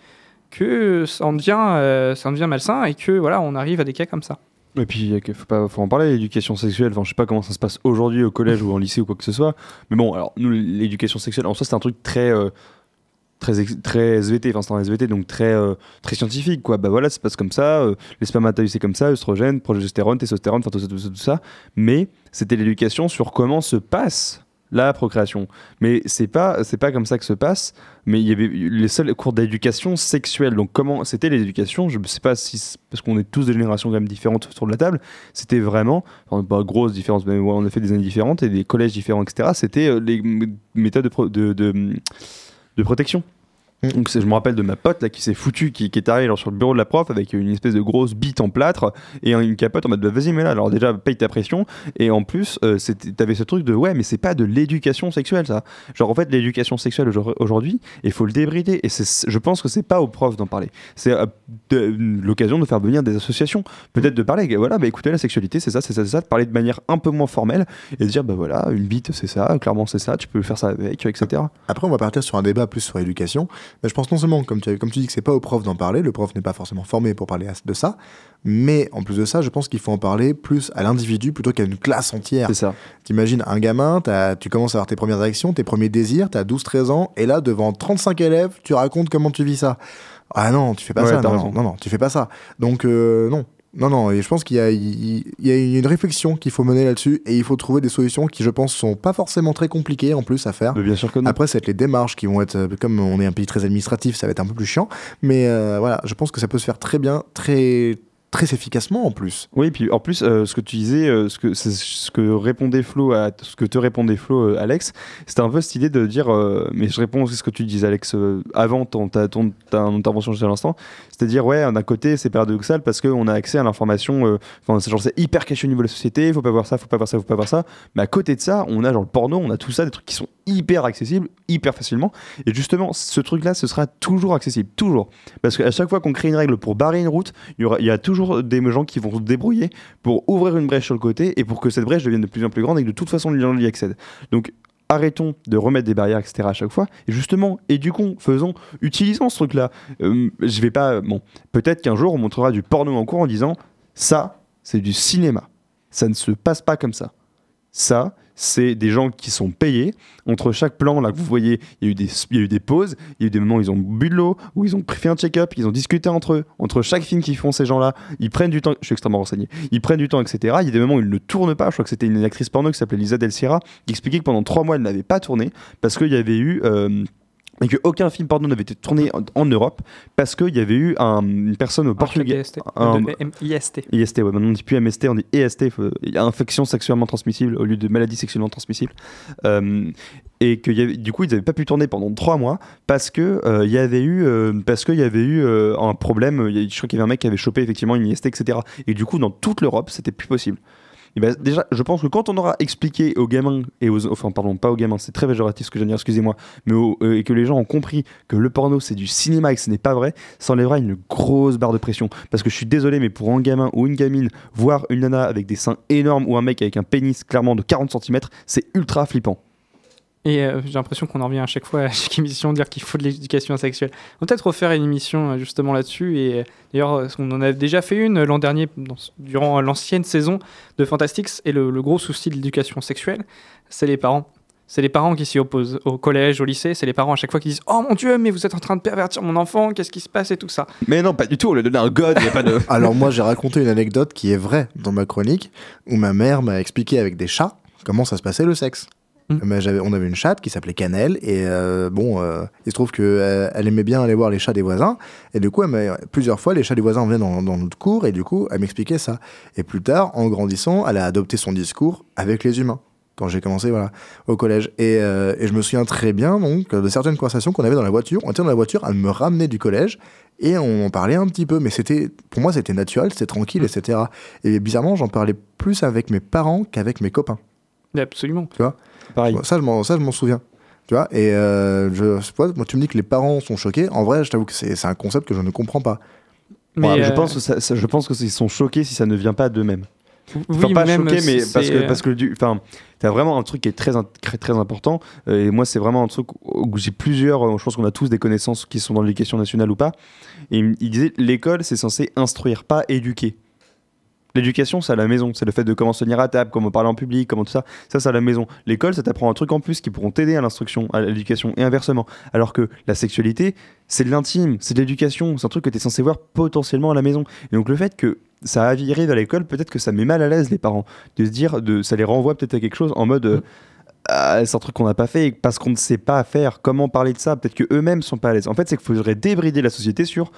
[SPEAKER 2] que ça en devient, euh, ça en devient malsain, et que voilà, on arrive à des cas comme ça.
[SPEAKER 5] Et puis, faut, faut en parler, l'éducation sexuelle. Enfin, je sais pas comment ça se passe aujourd'hui au collège ou en lycée ou quoi que ce soit. Mais bon, alors, nous, l'éducation sexuelle, en soi, c'est un truc très. euh, Très, très SVT, enfin c'est un SVT donc très, euh, très scientifique quoi. Bah voilà, ça se passe comme ça, euh, les c'est comme ça, œstrogène, progestérone, testostérone, enfin tout ça, tout ça, tout ça. Mais c'était l'éducation sur comment se passe la procréation. Mais c'est pas c'est pas comme ça que se passe. Mais il y avait les seuls cours d'éducation sexuelle. Donc comment c'était l'éducation Je ne sais pas si parce qu'on est tous de générations quand même différentes autour de la table. C'était vraiment enfin, pas grosse différence, mais on a fait des années différentes et des collèges différents, etc. C'était euh, les méthodes de, de, de protection.
[SPEAKER 3] Mm.
[SPEAKER 5] Donc je me rappelle de ma pote là qui s'est foutue, qui, qui est arrivée genre, sur le bureau de la prof avec une espèce de grosse bite en plâtre et une capote en mode bah, vas-y mais là alors déjà paye ta pression. Et en plus euh, t'avais ce truc de ouais mais c'est pas de l'éducation sexuelle ça. Genre en fait l'éducation sexuelle aujourd- aujourd'hui il faut le débrider. Et je pense que c'est pas aux profs d'en parler. C'est euh, l'occasion de faire venir des associations. Peut-être de parler voilà bah écoutez la sexualité c'est ça c'est ça c'est ça. De parler de manière un peu moins formelle et de dire bah voilà une bite c'est ça clairement c'est ça tu peux faire ça avec etc
[SPEAKER 3] Après, on va partir sur un débat plus sur l'éducation. Mais je pense non seulement, comme tu, comme tu dis, que c'est pas au prof d'en parler, le prof n'est pas forcément formé pour parler de ça, mais en plus de ça, je pense qu'il faut en parler plus à l'individu plutôt qu'à une classe entière.
[SPEAKER 5] c'est ça
[SPEAKER 3] T'imagines un gamin, tu commences à avoir tes premières réactions, tes premiers désirs, t'as 12-13 ans, et là, devant 35 élèves, tu racontes comment tu vis ça. Ah non, tu fais pas
[SPEAKER 5] Ouais,
[SPEAKER 3] ça, non, non, non, tu fais pas ça. Donc, euh, non. Non, non, et je pense qu'il y a, y une réflexion qu'il faut mener là-dessus, et il faut trouver des solutions qui, je pense, sont pas forcément très compliquées en plus à faire.
[SPEAKER 5] Mais bien sûr que non
[SPEAKER 3] Après, c'est les démarches qui vont être, euh, comme on est un pays très administratif, ça va être un peu plus chiant. Mais euh, voilà, je pense que ça peut se faire très bien, très, très efficacement en plus.
[SPEAKER 5] Oui, puis en plus, euh, ce que tu disais, euh, ce, que, ce que répondait Flo, à, ce que te répondait Flo, euh, Alex, c'était un peu cette idée de dire, mais je réponds aussi à ce que tu disais, Alex, avant ton, ta, ton, ta intervention juste à l'instant, c'est-à-dire, ouais, d'un côté, c'est paradoxal parce qu'on a accès à l'information, euh, enfin, c'est hyper caché au niveau de la société, faut pas voir ça, faut pas voir ça, faut pas voir ça, mais à côté de ça, on a genre le porno, on a tout ça, des trucs qui sont hyper accessibles, hyper facilement, et justement, ce truc-là, ce sera toujours accessible, toujours. Parce qu'à chaque fois qu'on crée une règle pour barrer une route, il y, aura, y a toujours des gens qui vont se débrouiller pour ouvrir une brèche sur le côté et pour que cette brèche devienne de plus en plus grande et que de toute façon les gens y accèdent. Donc arrêtons de remettre des barrières, etc. à chaque fois. Et justement, éduquons, faisons, utilisons ce truc-là. Euh, je vais pas. Bon, peut-être qu'un jour on montrera du porno en cours en disant ça, c'est du cinéma. Ça ne se passe pas comme ça. Ça, c'est des gens qui sont payés. Entre chaque plan, là, que vous voyez, il y, a eu des, il y a eu des pauses, il y a eu des moments où ils ont bu de l'eau, où ils ont fait un check-up, ils ont discuté entre eux. Entre chaque film qu'ils font, ces gens-là, ils prennent du temps. Je suis extrêmement renseigné. Ils prennent du temps, etc. Il y a des moments où ils ne tournent pas. Je crois que c'était une actrice porno qui s'appelait Lisa Del Sierra qui expliquait que pendant trois mois, elle n'avait pas tourné parce qu'il y avait eu. euh, et qu'aucun film porno n'avait été tourné en, en Europe parce qu'il y avait eu un- une personne au Portugal.
[SPEAKER 2] IST.
[SPEAKER 5] un-
[SPEAKER 2] IST.
[SPEAKER 5] IST, ouais, maintenant on ne dit plus MST, on dit EST, faut- infection sexuellement transmissible au lieu de maladie sexuellement transmissible. Euh, et que y avait- du coup ils n'avaient pas pu tourner pendant trois mois parce que euh, y avait eu euh, parce qu'il y avait eu euh, un problème. Je crois qu'il y avait un mec qui avait chopé effectivement une IST, etc. Et du coup dans toute l'Europe c'était plus possible. Et ben, déjà, je pense que quand on aura expliqué aux gamins et aux enfin pardon pas aux gamins, c'est très péjoratif ce que je viens de dire, excusez-moi, mais euh, et que les gens ont compris que le porno c'est du cinéma et que ce n'est pas vrai, ça enlèvera une grosse barre de pression. Parce que je suis désolé, mais pour un gamin ou une gamine, voir une nana avec des seins énormes ou un mec avec un pénis clairement de 40 cm, c'est ultra flippant.
[SPEAKER 2] Et euh, j'ai l'impression qu'on en revient à chaque fois, à chaque émission, dire qu'il faut de l'éducation sexuelle. On va peut-être refaire une émission euh, justement là-dessus. Et euh, d'ailleurs, on en a déjà fait une l'an dernier, dans- durant l'ancienne saison de Fantastics. Et le, le gros souci de l'éducation sexuelle, c'est les parents. C'est les parents qui s'y opposent. Au collège, au lycée, c'est les parents à chaque fois qui disent Oh mon Dieu, mais vous êtes en train de pervertir mon enfant, qu'est-ce qui se passe? et tout ça.
[SPEAKER 5] Mais non, pas du tout, on lui a donné un god, il n'y a pas de.
[SPEAKER 3] Alors moi, j'ai raconté une anecdote qui est vraie dans ma chronique, où ma mère m'a expliqué avec des chats comment ça se passait le sexe.
[SPEAKER 2] Mm.
[SPEAKER 3] Mais on avait une chatte qui s'appelait Cannelle, et euh, bon, euh, il se trouve qu'elle elle aimait bien aller voir les chats des voisins, et du coup, elle plusieurs fois, les chats des voisins venaient dans, dans notre cour, et du coup, elle m'expliquait ça. Et plus tard, en grandissant, elle a adopté son discours avec les humains. Quand j'ai commencé voilà, au collège. Et, euh, et je me souviens très bien donc, de certaines conversations qu'on avait dans la voiture. On était dans la voiture, elle me ramenait du collège et on en parlait un petit peu. Mais c'était, pour moi, c'était naturel, c'était tranquille, etc. Et bizarrement, j'en parlais plus avec mes parents qu'avec mes copains.
[SPEAKER 2] Absolument.
[SPEAKER 5] Pareil.
[SPEAKER 3] Ça, je m'en, ça, je m'en souviens. Tu vois, et euh, je, je sais pas, moi, tu me dis que les parents sont choqués. En vrai, je t'avoue que c'est, c'est un concept que je ne comprends pas.
[SPEAKER 2] Mais
[SPEAKER 5] Ouais, je,
[SPEAKER 2] euh,
[SPEAKER 5] pense que ça- ça- je pense qu'ils sont choqués si ça ne vient pas d'eux-mêmes.
[SPEAKER 2] oui,
[SPEAKER 5] Enfin, pas
[SPEAKER 2] même
[SPEAKER 5] choqué, mais
[SPEAKER 2] c'est-
[SPEAKER 5] parce que,
[SPEAKER 2] euh,
[SPEAKER 5] parce que du, enfin, t'as vraiment un truc qui est très, in- très, très important. euh, et moi, c'est vraiment un truc où j'ai plusieurs. euh, Je pense qu'on a tous des connaissances qui sont dans l'éducation nationale ou pas. Et il disait l'école, c'est censé instruire, pas éduquer. L'éducation, c'est à la maison. C'est le fait de comment se tenir à table, comment parler en public, comment tout ça. Ça, c'est à la maison. L'école, ça t'apprend un truc en plus qui pourront t'aider à l'instruction, à l'éducation et inversement. Alors que la sexualité, c'est de l'intime, c'est de l'éducation. C'est un truc que t'es censé voir potentiellement à la maison. Et donc, le fait que ça a viré vers l'école, peut-être que ça met mal à l'aise les parents. De se dire, de, ça les renvoie peut-être à quelque chose en mode. euh, ah, c'est un truc qu'on n'a pas fait parce qu'on ne sait pas faire. Comment parler de ça? Peut-être que eux-mêmes sont pas à l'aise. En fait, c'est qu'il faudrait débrider la société sur.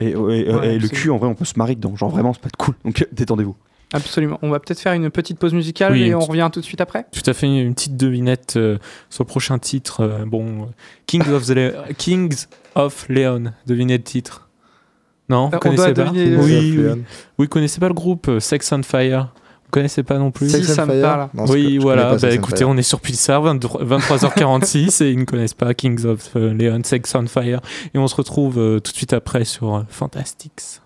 [SPEAKER 5] Et, et- et-
[SPEAKER 2] Ouais,
[SPEAKER 5] et le cul, en vrai, on peut se marier dedans. Genre vraiment, c'est pas de cool. Donc détendez-vous.
[SPEAKER 2] Absolument. On va peut-être faire une petite pause musicale
[SPEAKER 6] Oui,
[SPEAKER 2] et on revient tout de suite après.
[SPEAKER 6] Tout à fait, une petite devinette euh, sur le prochain titre. euh, bon, euh, Kings of, the Le- Kings of Leon, devinez le titre. Non, vous
[SPEAKER 2] Euh,
[SPEAKER 6] connaissez pas
[SPEAKER 2] deviner-
[SPEAKER 6] Oui, oui. Oui, vous connaissez pas le groupe Sex on Fire? Connaissez pas non plus
[SPEAKER 2] Si, ça me
[SPEAKER 3] Fire
[SPEAKER 2] parle.
[SPEAKER 3] Non,
[SPEAKER 6] Oui, voilà. Bah, écoutez, on est sur Pulsar, 23 23h46 et ils ne connaissent pas Kings of euh, Leon, Sex on Fire. Et on se retrouve euh, tout de suite après sur euh, Fantastics.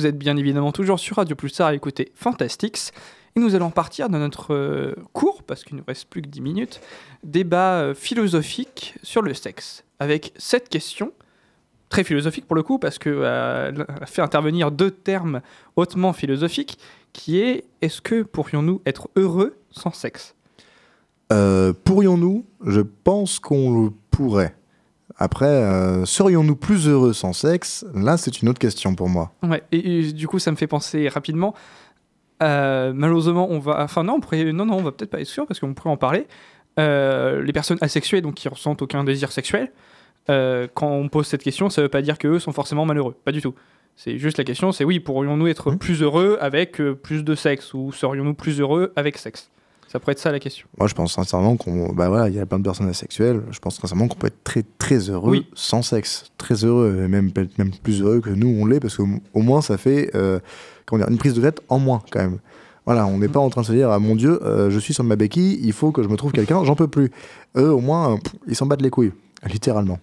[SPEAKER 2] Vous êtes bien évidemment toujours sur Radio Pulsar à écouter Fantastics. Et nous allons partir dans notre euh, cours, parce qu'il ne nous reste plus que 10 minutes, débat euh, philosophique sur le sexe. Avec cette question, très philosophique pour le coup, parce qu'elle a fait intervenir deux termes hautement philosophiques, qui est est-ce que pourrions-nous être heureux sans sexe?
[SPEAKER 3] Euh, Pourrions-nous? Je pense qu'on le pourrait. Après, euh, serions-nous plus heureux sans sexe? Là, c'est une autre question pour moi.
[SPEAKER 2] Ouais, et, et du coup, ça me fait penser rapidement. euh, malheureusement, on va. Enfin, non, on pourrait, non, non, on va peut-être pas être sûr parce qu'on pourrait en parler. Euh, les personnes asexuées, donc qui ressentent aucun désir sexuel, quand on pose cette question, ça veut pas dire qu'eux sont forcément malheureux. Pas du tout. C'est juste la question, c'est oui, pourrions-nous être
[SPEAKER 3] Mhm.
[SPEAKER 2] plus heureux avec plus de sexe ou serions-nous plus heureux avec sexe? Ça pourrait être ça la question.
[SPEAKER 3] Moi, je pense sincèrement qu'on. Bah voilà, il y a plein de personnes asexuelles. Je pense sincèrement qu'on peut être très, très heureux
[SPEAKER 2] Oui.
[SPEAKER 3] sans sexe. Très heureux, et même, même plus heureux que nous, on l'est, parce qu'au au moins, ça fait euh, comment dire, une prise de tête en moins, quand même. Voilà, on n'est pas en train de se dire, ah mon Dieu, euh, je suis sur ma béquille, il faut que je me trouve quelqu'un, j'en peux plus. Eux, au moins, euh, pff, ils s'en battent les couilles, littéralement.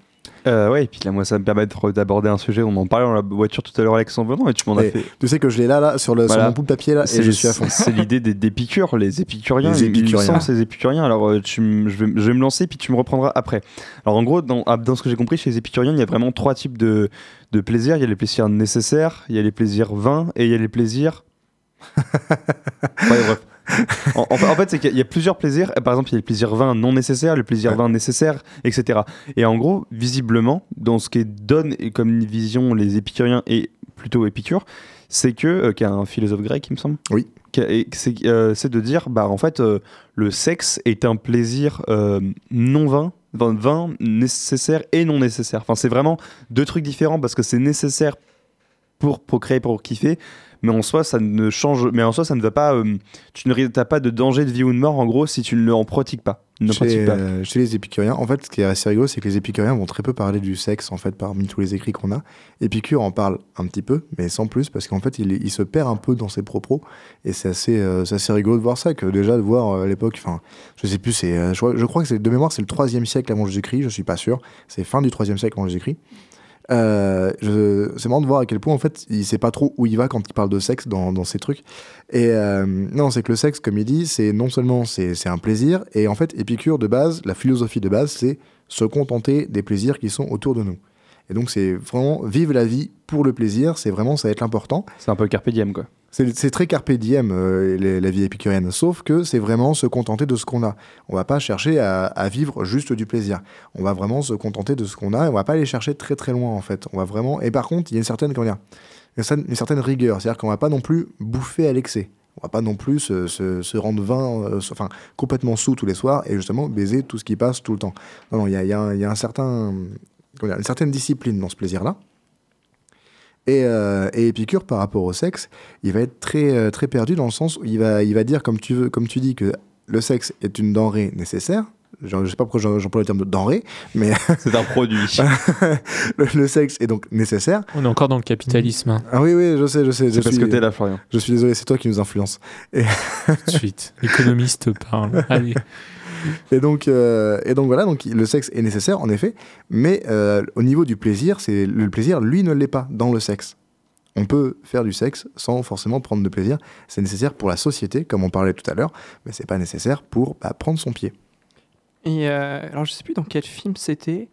[SPEAKER 5] Euh, ouais, et puis là, moi, ça me permet de- d'aborder un sujet. On en parlait dans la voiture tout à l'heure, Alex, en venant, et tu m'en as fait.
[SPEAKER 3] Tu sais que je l'ai là, là, sur, le, sur mon bout de papier, là, et je suis à fond.
[SPEAKER 5] C'est l'idée des, des piqûres, les épicuriens.
[SPEAKER 3] Les
[SPEAKER 5] il- il me
[SPEAKER 3] épicuriens.
[SPEAKER 5] semble, ces épicuriens. Alors, euh, tu je, vais, je vais me lancer, puis tu me reprendras après. Alors, en gros, dans, ah, dans ce que j'ai compris, chez les épicuriens, il y a vraiment trois types de, de plaisirs. Il y a les plaisirs nécessaires, il y a les plaisirs vains, et il y a les plaisirs. Ouais, bref. En, en fait- c'est qu'il y a- plusieurs plaisirs. Par exemple, il y a les plaisirs vains non nécessaires, les plaisirs
[SPEAKER 3] Ouais.
[SPEAKER 5] vains nécessaires, etc. Et en gros, visiblement, dans ce qui donne comme une vision les épicuriens et plutôt Épicure, c'est que, euh, qui est un philosophe grec, il me semble.
[SPEAKER 3] Oui.
[SPEAKER 5] C'est euh, c'est de dire, bah, en fait, euh, le sexe est un plaisir euh, non vain, vain, vain, nécessaire et non nécessaire. Enfin, c'est vraiment deux trucs différents parce que c'est nécessaire pour procréer, pour kiffer, mais en soi, ça ne change. Mais en soi, ça ne va pas. euh, tu n'as pas de danger de vie ou de mort, en gros, si tu ne en pratiques pas. Ne
[SPEAKER 3] chez,
[SPEAKER 5] pratique pas.
[SPEAKER 3] euh, chez les épicuriens, en fait, ce qui est assez rigolo, c'est que les épicuriens vont très peu parler du sexe, en fait, parmi tous les écrits qu'on a. Épicure en parle un petit peu, mais sans plus, parce qu'en fait, il, il se perd un peu dans ses propos, et c'est assez, euh, assez rigolo de voir ça, que déjà de voir euh, à l'époque, enfin, je sais plus, c'est, je, crois- je crois que c'est de mémoire, c'est le 3 siècle avant Jésus-Christ, je suis pas sûr, c'est fin du 3 siècle avant Jésus-Christ. Euh, c'est marrant de voir à quel point en fait il sait pas trop où il va quand il parle de sexe dans, dans ces trucs. Et euh, non c'est que le sexe comme il dit c'est non seulement c'est un plaisir et en fait Épicure de base la philosophie de base c'est se contenter des plaisirs qui sont autour de nous et donc c'est vraiment vivre la vie pour le plaisir c'est vraiment ça va être l'important
[SPEAKER 5] C'est un peu carpe diem, quoi.
[SPEAKER 3] c'est très carpe diem, euh, les- la vie épicurienne, sauf que c'est vraiment se contenter de ce qu'on a. On va pas chercher à, à vivre juste du plaisir. On va vraiment se contenter de ce qu'on a et on va pas aller chercher très très loin en fait. On va vraiment. Et par contre, il y a une certaine, comment dire, une certaine, rigueur, c'est-à-dire qu'on va pas non plus bouffer à l'excès. On va pas non plus se, se- se rendre vain, euh, se- enfin complètement sous tous les soirs et justement baiser tout ce qui passe tout le temps. Non, non, il y a, il y a un- il y a un certain, dire, une certaine discipline dans ce plaisir-là. Et, euh, et Épicure, par rapport au sexe, il va être très, euh, très perdu dans le sens où il va, il va dire, comme tu, veux, comme tu dis, que le sexe est une denrée nécessaire. Je sais pas pourquoi j'emploie le terme de denrée, mais
[SPEAKER 5] C'est un produit.
[SPEAKER 3] le, le sexe est donc nécessaire.
[SPEAKER 4] On est encore dans le capitalisme, hein,
[SPEAKER 3] Ah oui, oui, je sais, je sais.
[SPEAKER 5] C'est parce
[SPEAKER 3] suis,
[SPEAKER 5] que t'es là, Florian.
[SPEAKER 3] je suis désolé, c'est toi qui nous influence.
[SPEAKER 4] tout de suite. L'économiste parle. Allez.
[SPEAKER 3] Et donc, euh, et donc voilà, donc le sexe est nécessaire en effet, mais euh, au niveau du plaisir, c'est le plaisir, lui, ne l'est pas dans le sexe. On peut faire du sexe sans forcément prendre de plaisir. C'est nécessaire pour la société, comme on parlait tout à l'heure, mais c'est pas nécessaire pour bah, prendre son pied.
[SPEAKER 2] Et euh, alors, je sais plus dans quel film c'était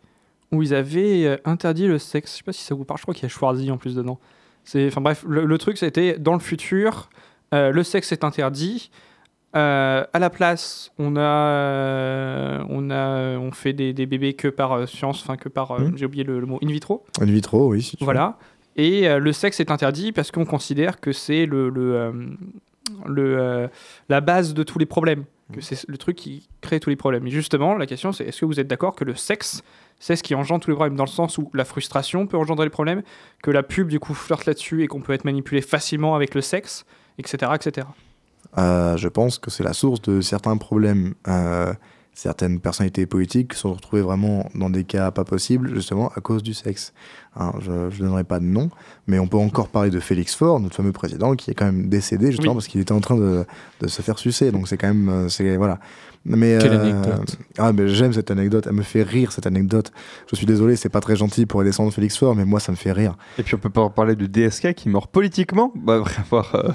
[SPEAKER 2] où ils avaient interdit le sexe. Je sais pas si ça vous parle. Je crois qu'il y a Schwarzy en plus dedans. C'est, enfin bref, le, truc c'était dans le futur, le sexe est interdit. Euh, à la place, on a, euh, on a, on fait des, des bébés que par euh, science, enfin que par,
[SPEAKER 3] Mhm.
[SPEAKER 2] j'ai oublié le, le mot, in vitro.
[SPEAKER 3] In vitro, oui. Si tu
[SPEAKER 2] Voilà. Et le sexe est interdit parce qu'on considère que c'est le, le, le, la base de tous les problèmes, que c'est le truc qui crée tous les problèmes. Et justement, la question c'est est-ce que vous êtes d'accord que le sexe, c'est ce qui engendre tous les problèmes, dans le sens où la frustration peut engendrer les problèmes, que la pub du coup flirte là-dessus et qu'on peut être manipulé facilement avec le sexe, etc. etc.
[SPEAKER 3] Euh, je pense que c'est la source de certains problèmes. Euh, certaines personnalités politiques se sont retrouvées vraiment dans des cas pas possibles, justement à cause du sexe. Hein, je ne donnerai pas de nom, mais on peut encore parler de Félix Faure, notre fameux président, qui est quand même décédé justement
[SPEAKER 2] Oui.
[SPEAKER 3] parce qu'il était en train de, de se faire sucer. Donc c'est quand même, euh, c'est voilà. Mais
[SPEAKER 4] Quelle
[SPEAKER 3] euh,
[SPEAKER 4] anecdote.
[SPEAKER 3] Ah, mais j'aime cette anecdote. Elle me fait rire cette anecdote. Je suis désolé, c'est pas très gentil pour les descendants de Félix Faure, mais moi ça me fait rire.
[SPEAKER 5] Et puis on peut pas parler de DSK qui meurt politiquement. Bah, bref, voir, euh,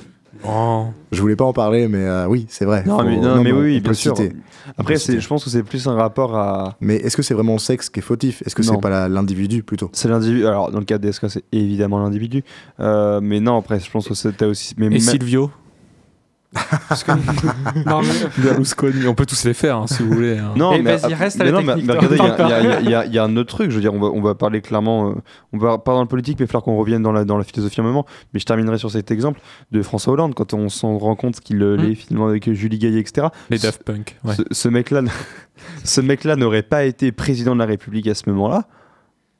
[SPEAKER 4] Oh.
[SPEAKER 3] Je voulais pas en parler, mais euh, oui, c'est vrai.
[SPEAKER 5] Non,
[SPEAKER 3] Faut-
[SPEAKER 5] mais, non, mais
[SPEAKER 3] on-
[SPEAKER 5] oui, bien sûr.
[SPEAKER 3] citer.
[SPEAKER 5] Après, je pense que c'est plus un rapport à.
[SPEAKER 3] Mais est-ce que c'est vraiment le sexe qui est fautif? Est-ce que c'est pas l'individu plutôt?
[SPEAKER 5] C'est l'individu. Alors, dans le cas de DSK, c'est évidemment l'individu. Euh, mais non, après, je pense que c'était aussi. Mais
[SPEAKER 4] Et Silvio?
[SPEAKER 2] Parce que- non, mais-
[SPEAKER 4] Berlusconi, on peut tous les faire hein, si vous voulez. hein.
[SPEAKER 5] Non,
[SPEAKER 2] Eh,
[SPEAKER 5] mais,
[SPEAKER 2] vas-y,
[SPEAKER 5] ah,
[SPEAKER 2] reste à
[SPEAKER 5] mais
[SPEAKER 2] la
[SPEAKER 5] non, mais-
[SPEAKER 2] technique,
[SPEAKER 5] mais regardez, il y a- y, y y un autre truc. Je veux dire, on va, on va parler clairement. euh, on va pas dans le politique, mais il va falloir qu'on revienne dans la, dans la philosophie un moment. Mais je terminerai sur cet exemple de François Hollande, quand on s'en rend compte qu'il euh,
[SPEAKER 2] Mm.
[SPEAKER 5] l'est finalement avec Julie Gaillet, etc.
[SPEAKER 4] Les Daft Punk. Ouais.
[SPEAKER 5] Ce, ce mec-là, ce mec-là n'aurait pas été président de la République à ce moment-là.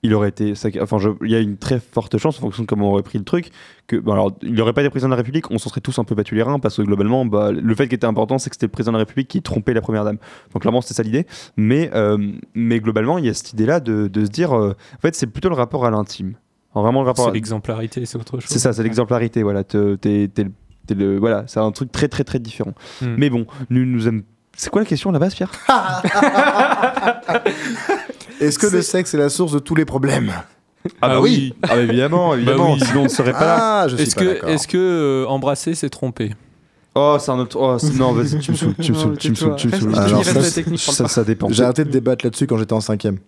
[SPEAKER 5] Il aurait été. Enfin, je- il y a une très forte chance, en fonction de comment on aurait pris le truc, que. bon, alors, il n'aurait pas été président de la République, on s'en serait tous un peu battu les reins, parce que globalement, bah, le fait qui était important, c'est que c'était le président de la République qui trompait la première dame. Donc, clairement, c'était ça l'idée. Mais, euh, mais globalement, il y a cette idée-là de, de se dire. euh, en fait, c'est plutôt le rapport à l'intime. Vraiment le rapport
[SPEAKER 4] C'est
[SPEAKER 5] à-
[SPEAKER 4] l'exemplarité, c'est autre chose.
[SPEAKER 5] c'est ça, c'est l'exemplarité. Voilà, Te- t'es- le- le- voilà, c'est un truc très très très différent.
[SPEAKER 4] Hmm.
[SPEAKER 5] Mais bon, nous nous aimons. C'est quoi la question base, Pierre
[SPEAKER 3] Est-ce que le sexe est la source de tous les problèmes
[SPEAKER 5] Ah bah oui, ah bah évidemment, évidemment.
[SPEAKER 4] oui.
[SPEAKER 5] Sinon on ne serait pas là.
[SPEAKER 3] Ah,
[SPEAKER 4] Est-ce que, euh, embrasser, c'est tromper
[SPEAKER 5] Oh, c'est un autre. Oh, non, vas-y, tu me saoules, tu me saoules, tu me saoules, tu me saoules.
[SPEAKER 3] Ah,
[SPEAKER 2] Reste-
[SPEAKER 3] alors,
[SPEAKER 2] reste
[SPEAKER 3] ça,
[SPEAKER 5] ça dépend.
[SPEAKER 3] J'ai arrêté de débattre là-dessus quand j'étais en cinquième.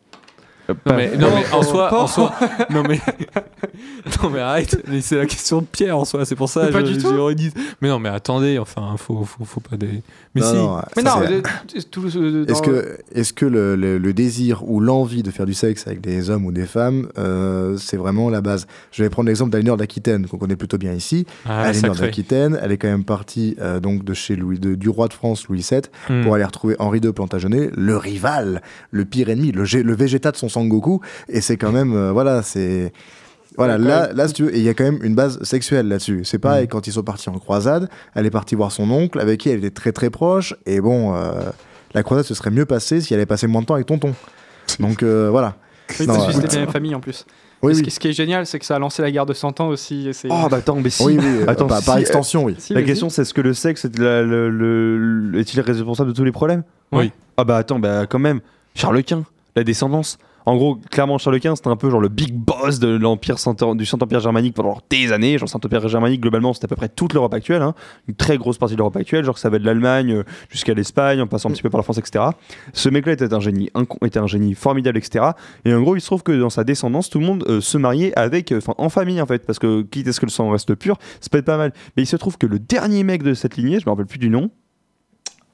[SPEAKER 4] Non mais, non, mais en soi,
[SPEAKER 2] pas-
[SPEAKER 4] en soi, non mais, non mais arrête, mais c'est la question de Pierre en soi, c'est pour ça
[SPEAKER 2] Mais pas
[SPEAKER 4] je-
[SPEAKER 2] du tout.
[SPEAKER 4] j'ironise. Mais non mais attendez, enfin, faut, faut, faut pas des. Mais
[SPEAKER 3] Non,
[SPEAKER 4] si.
[SPEAKER 3] non,
[SPEAKER 2] Mais non, euh, euh,
[SPEAKER 3] Est-ce
[SPEAKER 2] dans-
[SPEAKER 3] que, est que le, le- le désir ou l'envie de faire du sexe avec des hommes ou des femmes, euh, c'est vraiment la base? Je vais prendre l'exemple d'Alinor d'Aquitaine, qu'on connaît plutôt bien ici.
[SPEAKER 4] Ah,
[SPEAKER 3] Alinor d'Aquitaine, elle est quand même partie euh, donc de chez Louis, de- du roi de France Louis VII
[SPEAKER 4] Hmm.
[SPEAKER 3] pour aller retrouver Henri II Plantagenet, le rival, le pire ennemi, le, le Vegeta de son Sangoku. Et c'est quand même, euh, voilà, c'est. Voilà, là, là, si tu veux, et il y a quand même une base sexuelle là-dessus. C'est pareil, quand ils sont partis en croisade, elle est partie voir son oncle, avec qui elle était très très proche. Et bon, euh, la croisade se serait mieux passée si elle avait passé moins de temps avec tonton. Donc euh, voilà.
[SPEAKER 2] Oui,
[SPEAKER 3] Non,
[SPEAKER 2] parce que
[SPEAKER 3] ouais.
[SPEAKER 2] c'était la même famille en plus.
[SPEAKER 3] Oui,
[SPEAKER 2] ce,
[SPEAKER 3] oui.
[SPEAKER 2] qui, ce qui est génial, c'est que ça a lancé la guerre de 100 ans aussi. et c'est-
[SPEAKER 5] Oh, bah attends, mais si.
[SPEAKER 3] Oui, oui,
[SPEAKER 5] Attends,
[SPEAKER 3] par,
[SPEAKER 5] si,
[SPEAKER 3] par extension, oui.
[SPEAKER 2] Si,
[SPEAKER 5] La question, c'est est-ce que le sexe est, la- le- le- le- est-il responsable de tous les problèmes?
[SPEAKER 4] Oui.
[SPEAKER 5] Ah bah attends, bah quand même, Charles Quint, la descendance. En gros, clairement, Charles Quint, c'était un peu genre le big boss de l'empire Saint- du Saint-Empire germanique pendant des années. Genre, Saint-Empire germanique, globalement, c'était à peu près toute l'Europe actuelle. hein. Une très grosse partie de l'Europe actuelle. Genre, ça va de l'Allemagne euh, jusqu'à l'Espagne, en passant un petit peu par la France, etc. Ce mec-là était un génie, inco- était un génie formidable, etc. Et en gros, il se trouve que dans sa descendance, tout le monde euh, se mariait avec, euh, enfin, en famille, en fait. Parce que, quitte à ce que le sang reste pur, ça peut être pas mal. Mais il se trouve que le dernier mec de cette lignée, je me rappelle plus du nom.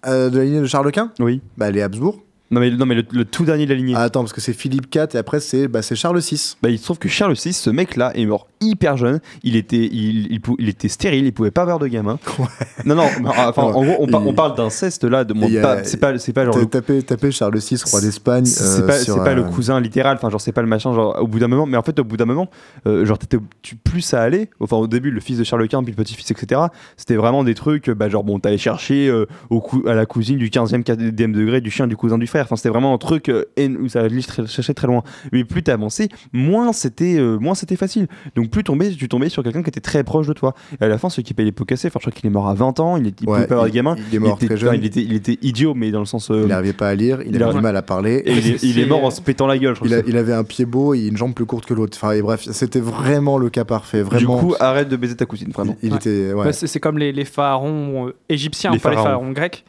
[SPEAKER 3] Euh, de la lignée de Charles Quint?
[SPEAKER 5] Oui.
[SPEAKER 3] bah, Les Habsbourg.
[SPEAKER 5] Non, mais, non, mais le, le tout dernier de la lignée.
[SPEAKER 3] Ah, attends, parce que c'est Philippe IV et après c'est bah, Charles VI.
[SPEAKER 5] Bah, il se trouve que Charles VI, ce mec-là, est mort hyper jeune. Il était, il, il, il était stérile, il pouvait pas avoir de gamin. Non, non, mais, enfin, en gros, on, par-
[SPEAKER 3] Il-
[SPEAKER 5] on parle d'inceste là. De, bon, pas- c'est pas, genre.
[SPEAKER 3] Tapé, tapé Charles VI, roi d'Espagne.
[SPEAKER 5] C'est
[SPEAKER 3] euh,
[SPEAKER 5] pas,
[SPEAKER 3] sur,
[SPEAKER 5] pas le
[SPEAKER 3] euh,
[SPEAKER 5] cousin littéral, enfin genre c'est pas le machin, genre au bout d'un moment, mais en fait au bout d'un moment, euh, genre t'étais plus à aller, enfin au début le fils de Charles Quint puis le petit-fils etc, c'était vraiment des trucs, euh, bah genre bon t'allais chercher euh, au à la cousine du 15e 4e degré du chien du cousin du frère, enfin c'était vraiment un truc euh, où ça allait très- loin, mais plus t'avançais, moins c'était euh, moins c'était facile, donc plus tombais, tu tombais sur quelqu'un qui était très proche de toi, et à la fin celui qui payait les pots cassés, enfin je crois qu'il est mort à 20 ans, il, est, il
[SPEAKER 3] ouais,
[SPEAKER 5] pouvait pas avoir de gamin,
[SPEAKER 3] Il est mort
[SPEAKER 5] il, était,
[SPEAKER 3] très jeune.
[SPEAKER 5] enfin, il, était, il était idiot mais dans le sens... euh,
[SPEAKER 3] Il n'arrivait pas à lire, il,
[SPEAKER 5] il
[SPEAKER 3] avait
[SPEAKER 5] a-
[SPEAKER 3] du mal à parler.
[SPEAKER 5] et il, est, il est
[SPEAKER 2] C'est-
[SPEAKER 5] mort en se pétant la gueule, je crois
[SPEAKER 3] Il,
[SPEAKER 5] que
[SPEAKER 3] a- il avait un pied beau et une jambe plus courte que l'autre. Enfin, et bref, c'était vraiment le cas parfait. Vraiment.
[SPEAKER 5] Du coup, arrête de baiser ta cousine, vraiment.
[SPEAKER 3] il, il
[SPEAKER 2] Ouais.
[SPEAKER 3] était. ouais.
[SPEAKER 2] Bah, c'est comme les, les pharaons euh, égyptiens,
[SPEAKER 5] Les
[SPEAKER 2] pas les
[SPEAKER 5] pharaons
[SPEAKER 2] grecs,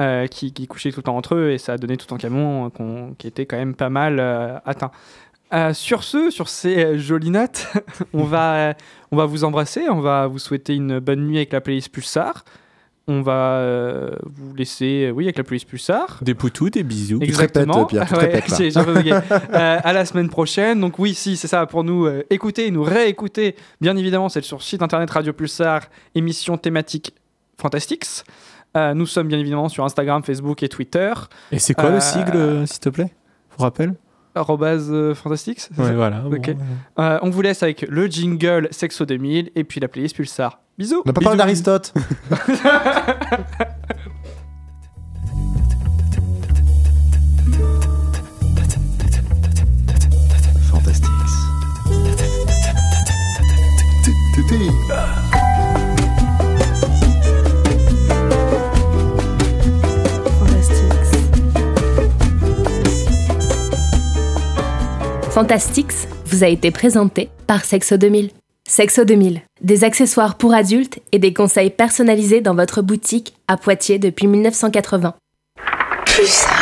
[SPEAKER 2] euh, qui, qui couchaient tout le temps entre eux et ça a donné tout un camion qu'on- qui était quand même pas mal euh, atteint. Euh, sur ce, sur ces euh, jolies notes, on va, euh, on va vous embrasser, on va vous souhaiter une bonne nuit avec la playlist Pulsar. On va euh, vous laisser, euh, oui, avec la playlist Pulsar.
[SPEAKER 4] Des poutous, des bisous.
[SPEAKER 3] te
[SPEAKER 2] Exactement.
[SPEAKER 3] répètes, Pierre, tu te
[SPEAKER 2] Ouais,
[SPEAKER 3] répètes, là.
[SPEAKER 2] j'ai- j'ai rebugué. Euh, à la semaine prochaine. Donc oui, si c'est ça pour nous euh, écouter, nous réécouter. Bien évidemment, c'est sur le site internet Radio Pulsar, émission thématique Fantastics. Euh, nous sommes bien évidemment sur Instagram, Facebook et Twitter.
[SPEAKER 4] Et c'est quoi
[SPEAKER 2] Euh,
[SPEAKER 4] le sigle, euh, s'il te plaît? Vous rappelle?
[SPEAKER 2] Arrobase euh, Fantastics.
[SPEAKER 4] Ouais, voilà. Bon,
[SPEAKER 2] Euh, on vous laisse avec le jingle Sexo 2000 et puis la playlist Pulsar. Bisous.
[SPEAKER 3] On n'a pas parlé d'Aristote. Fantastics.
[SPEAKER 1] Fantastics vous a été présenté par Sexo 2000. Sexo 2000, des accessoires pour adultes et des conseils personnalisés dans votre boutique à Poitiers depuis 1980.
[SPEAKER 7] Pulsar.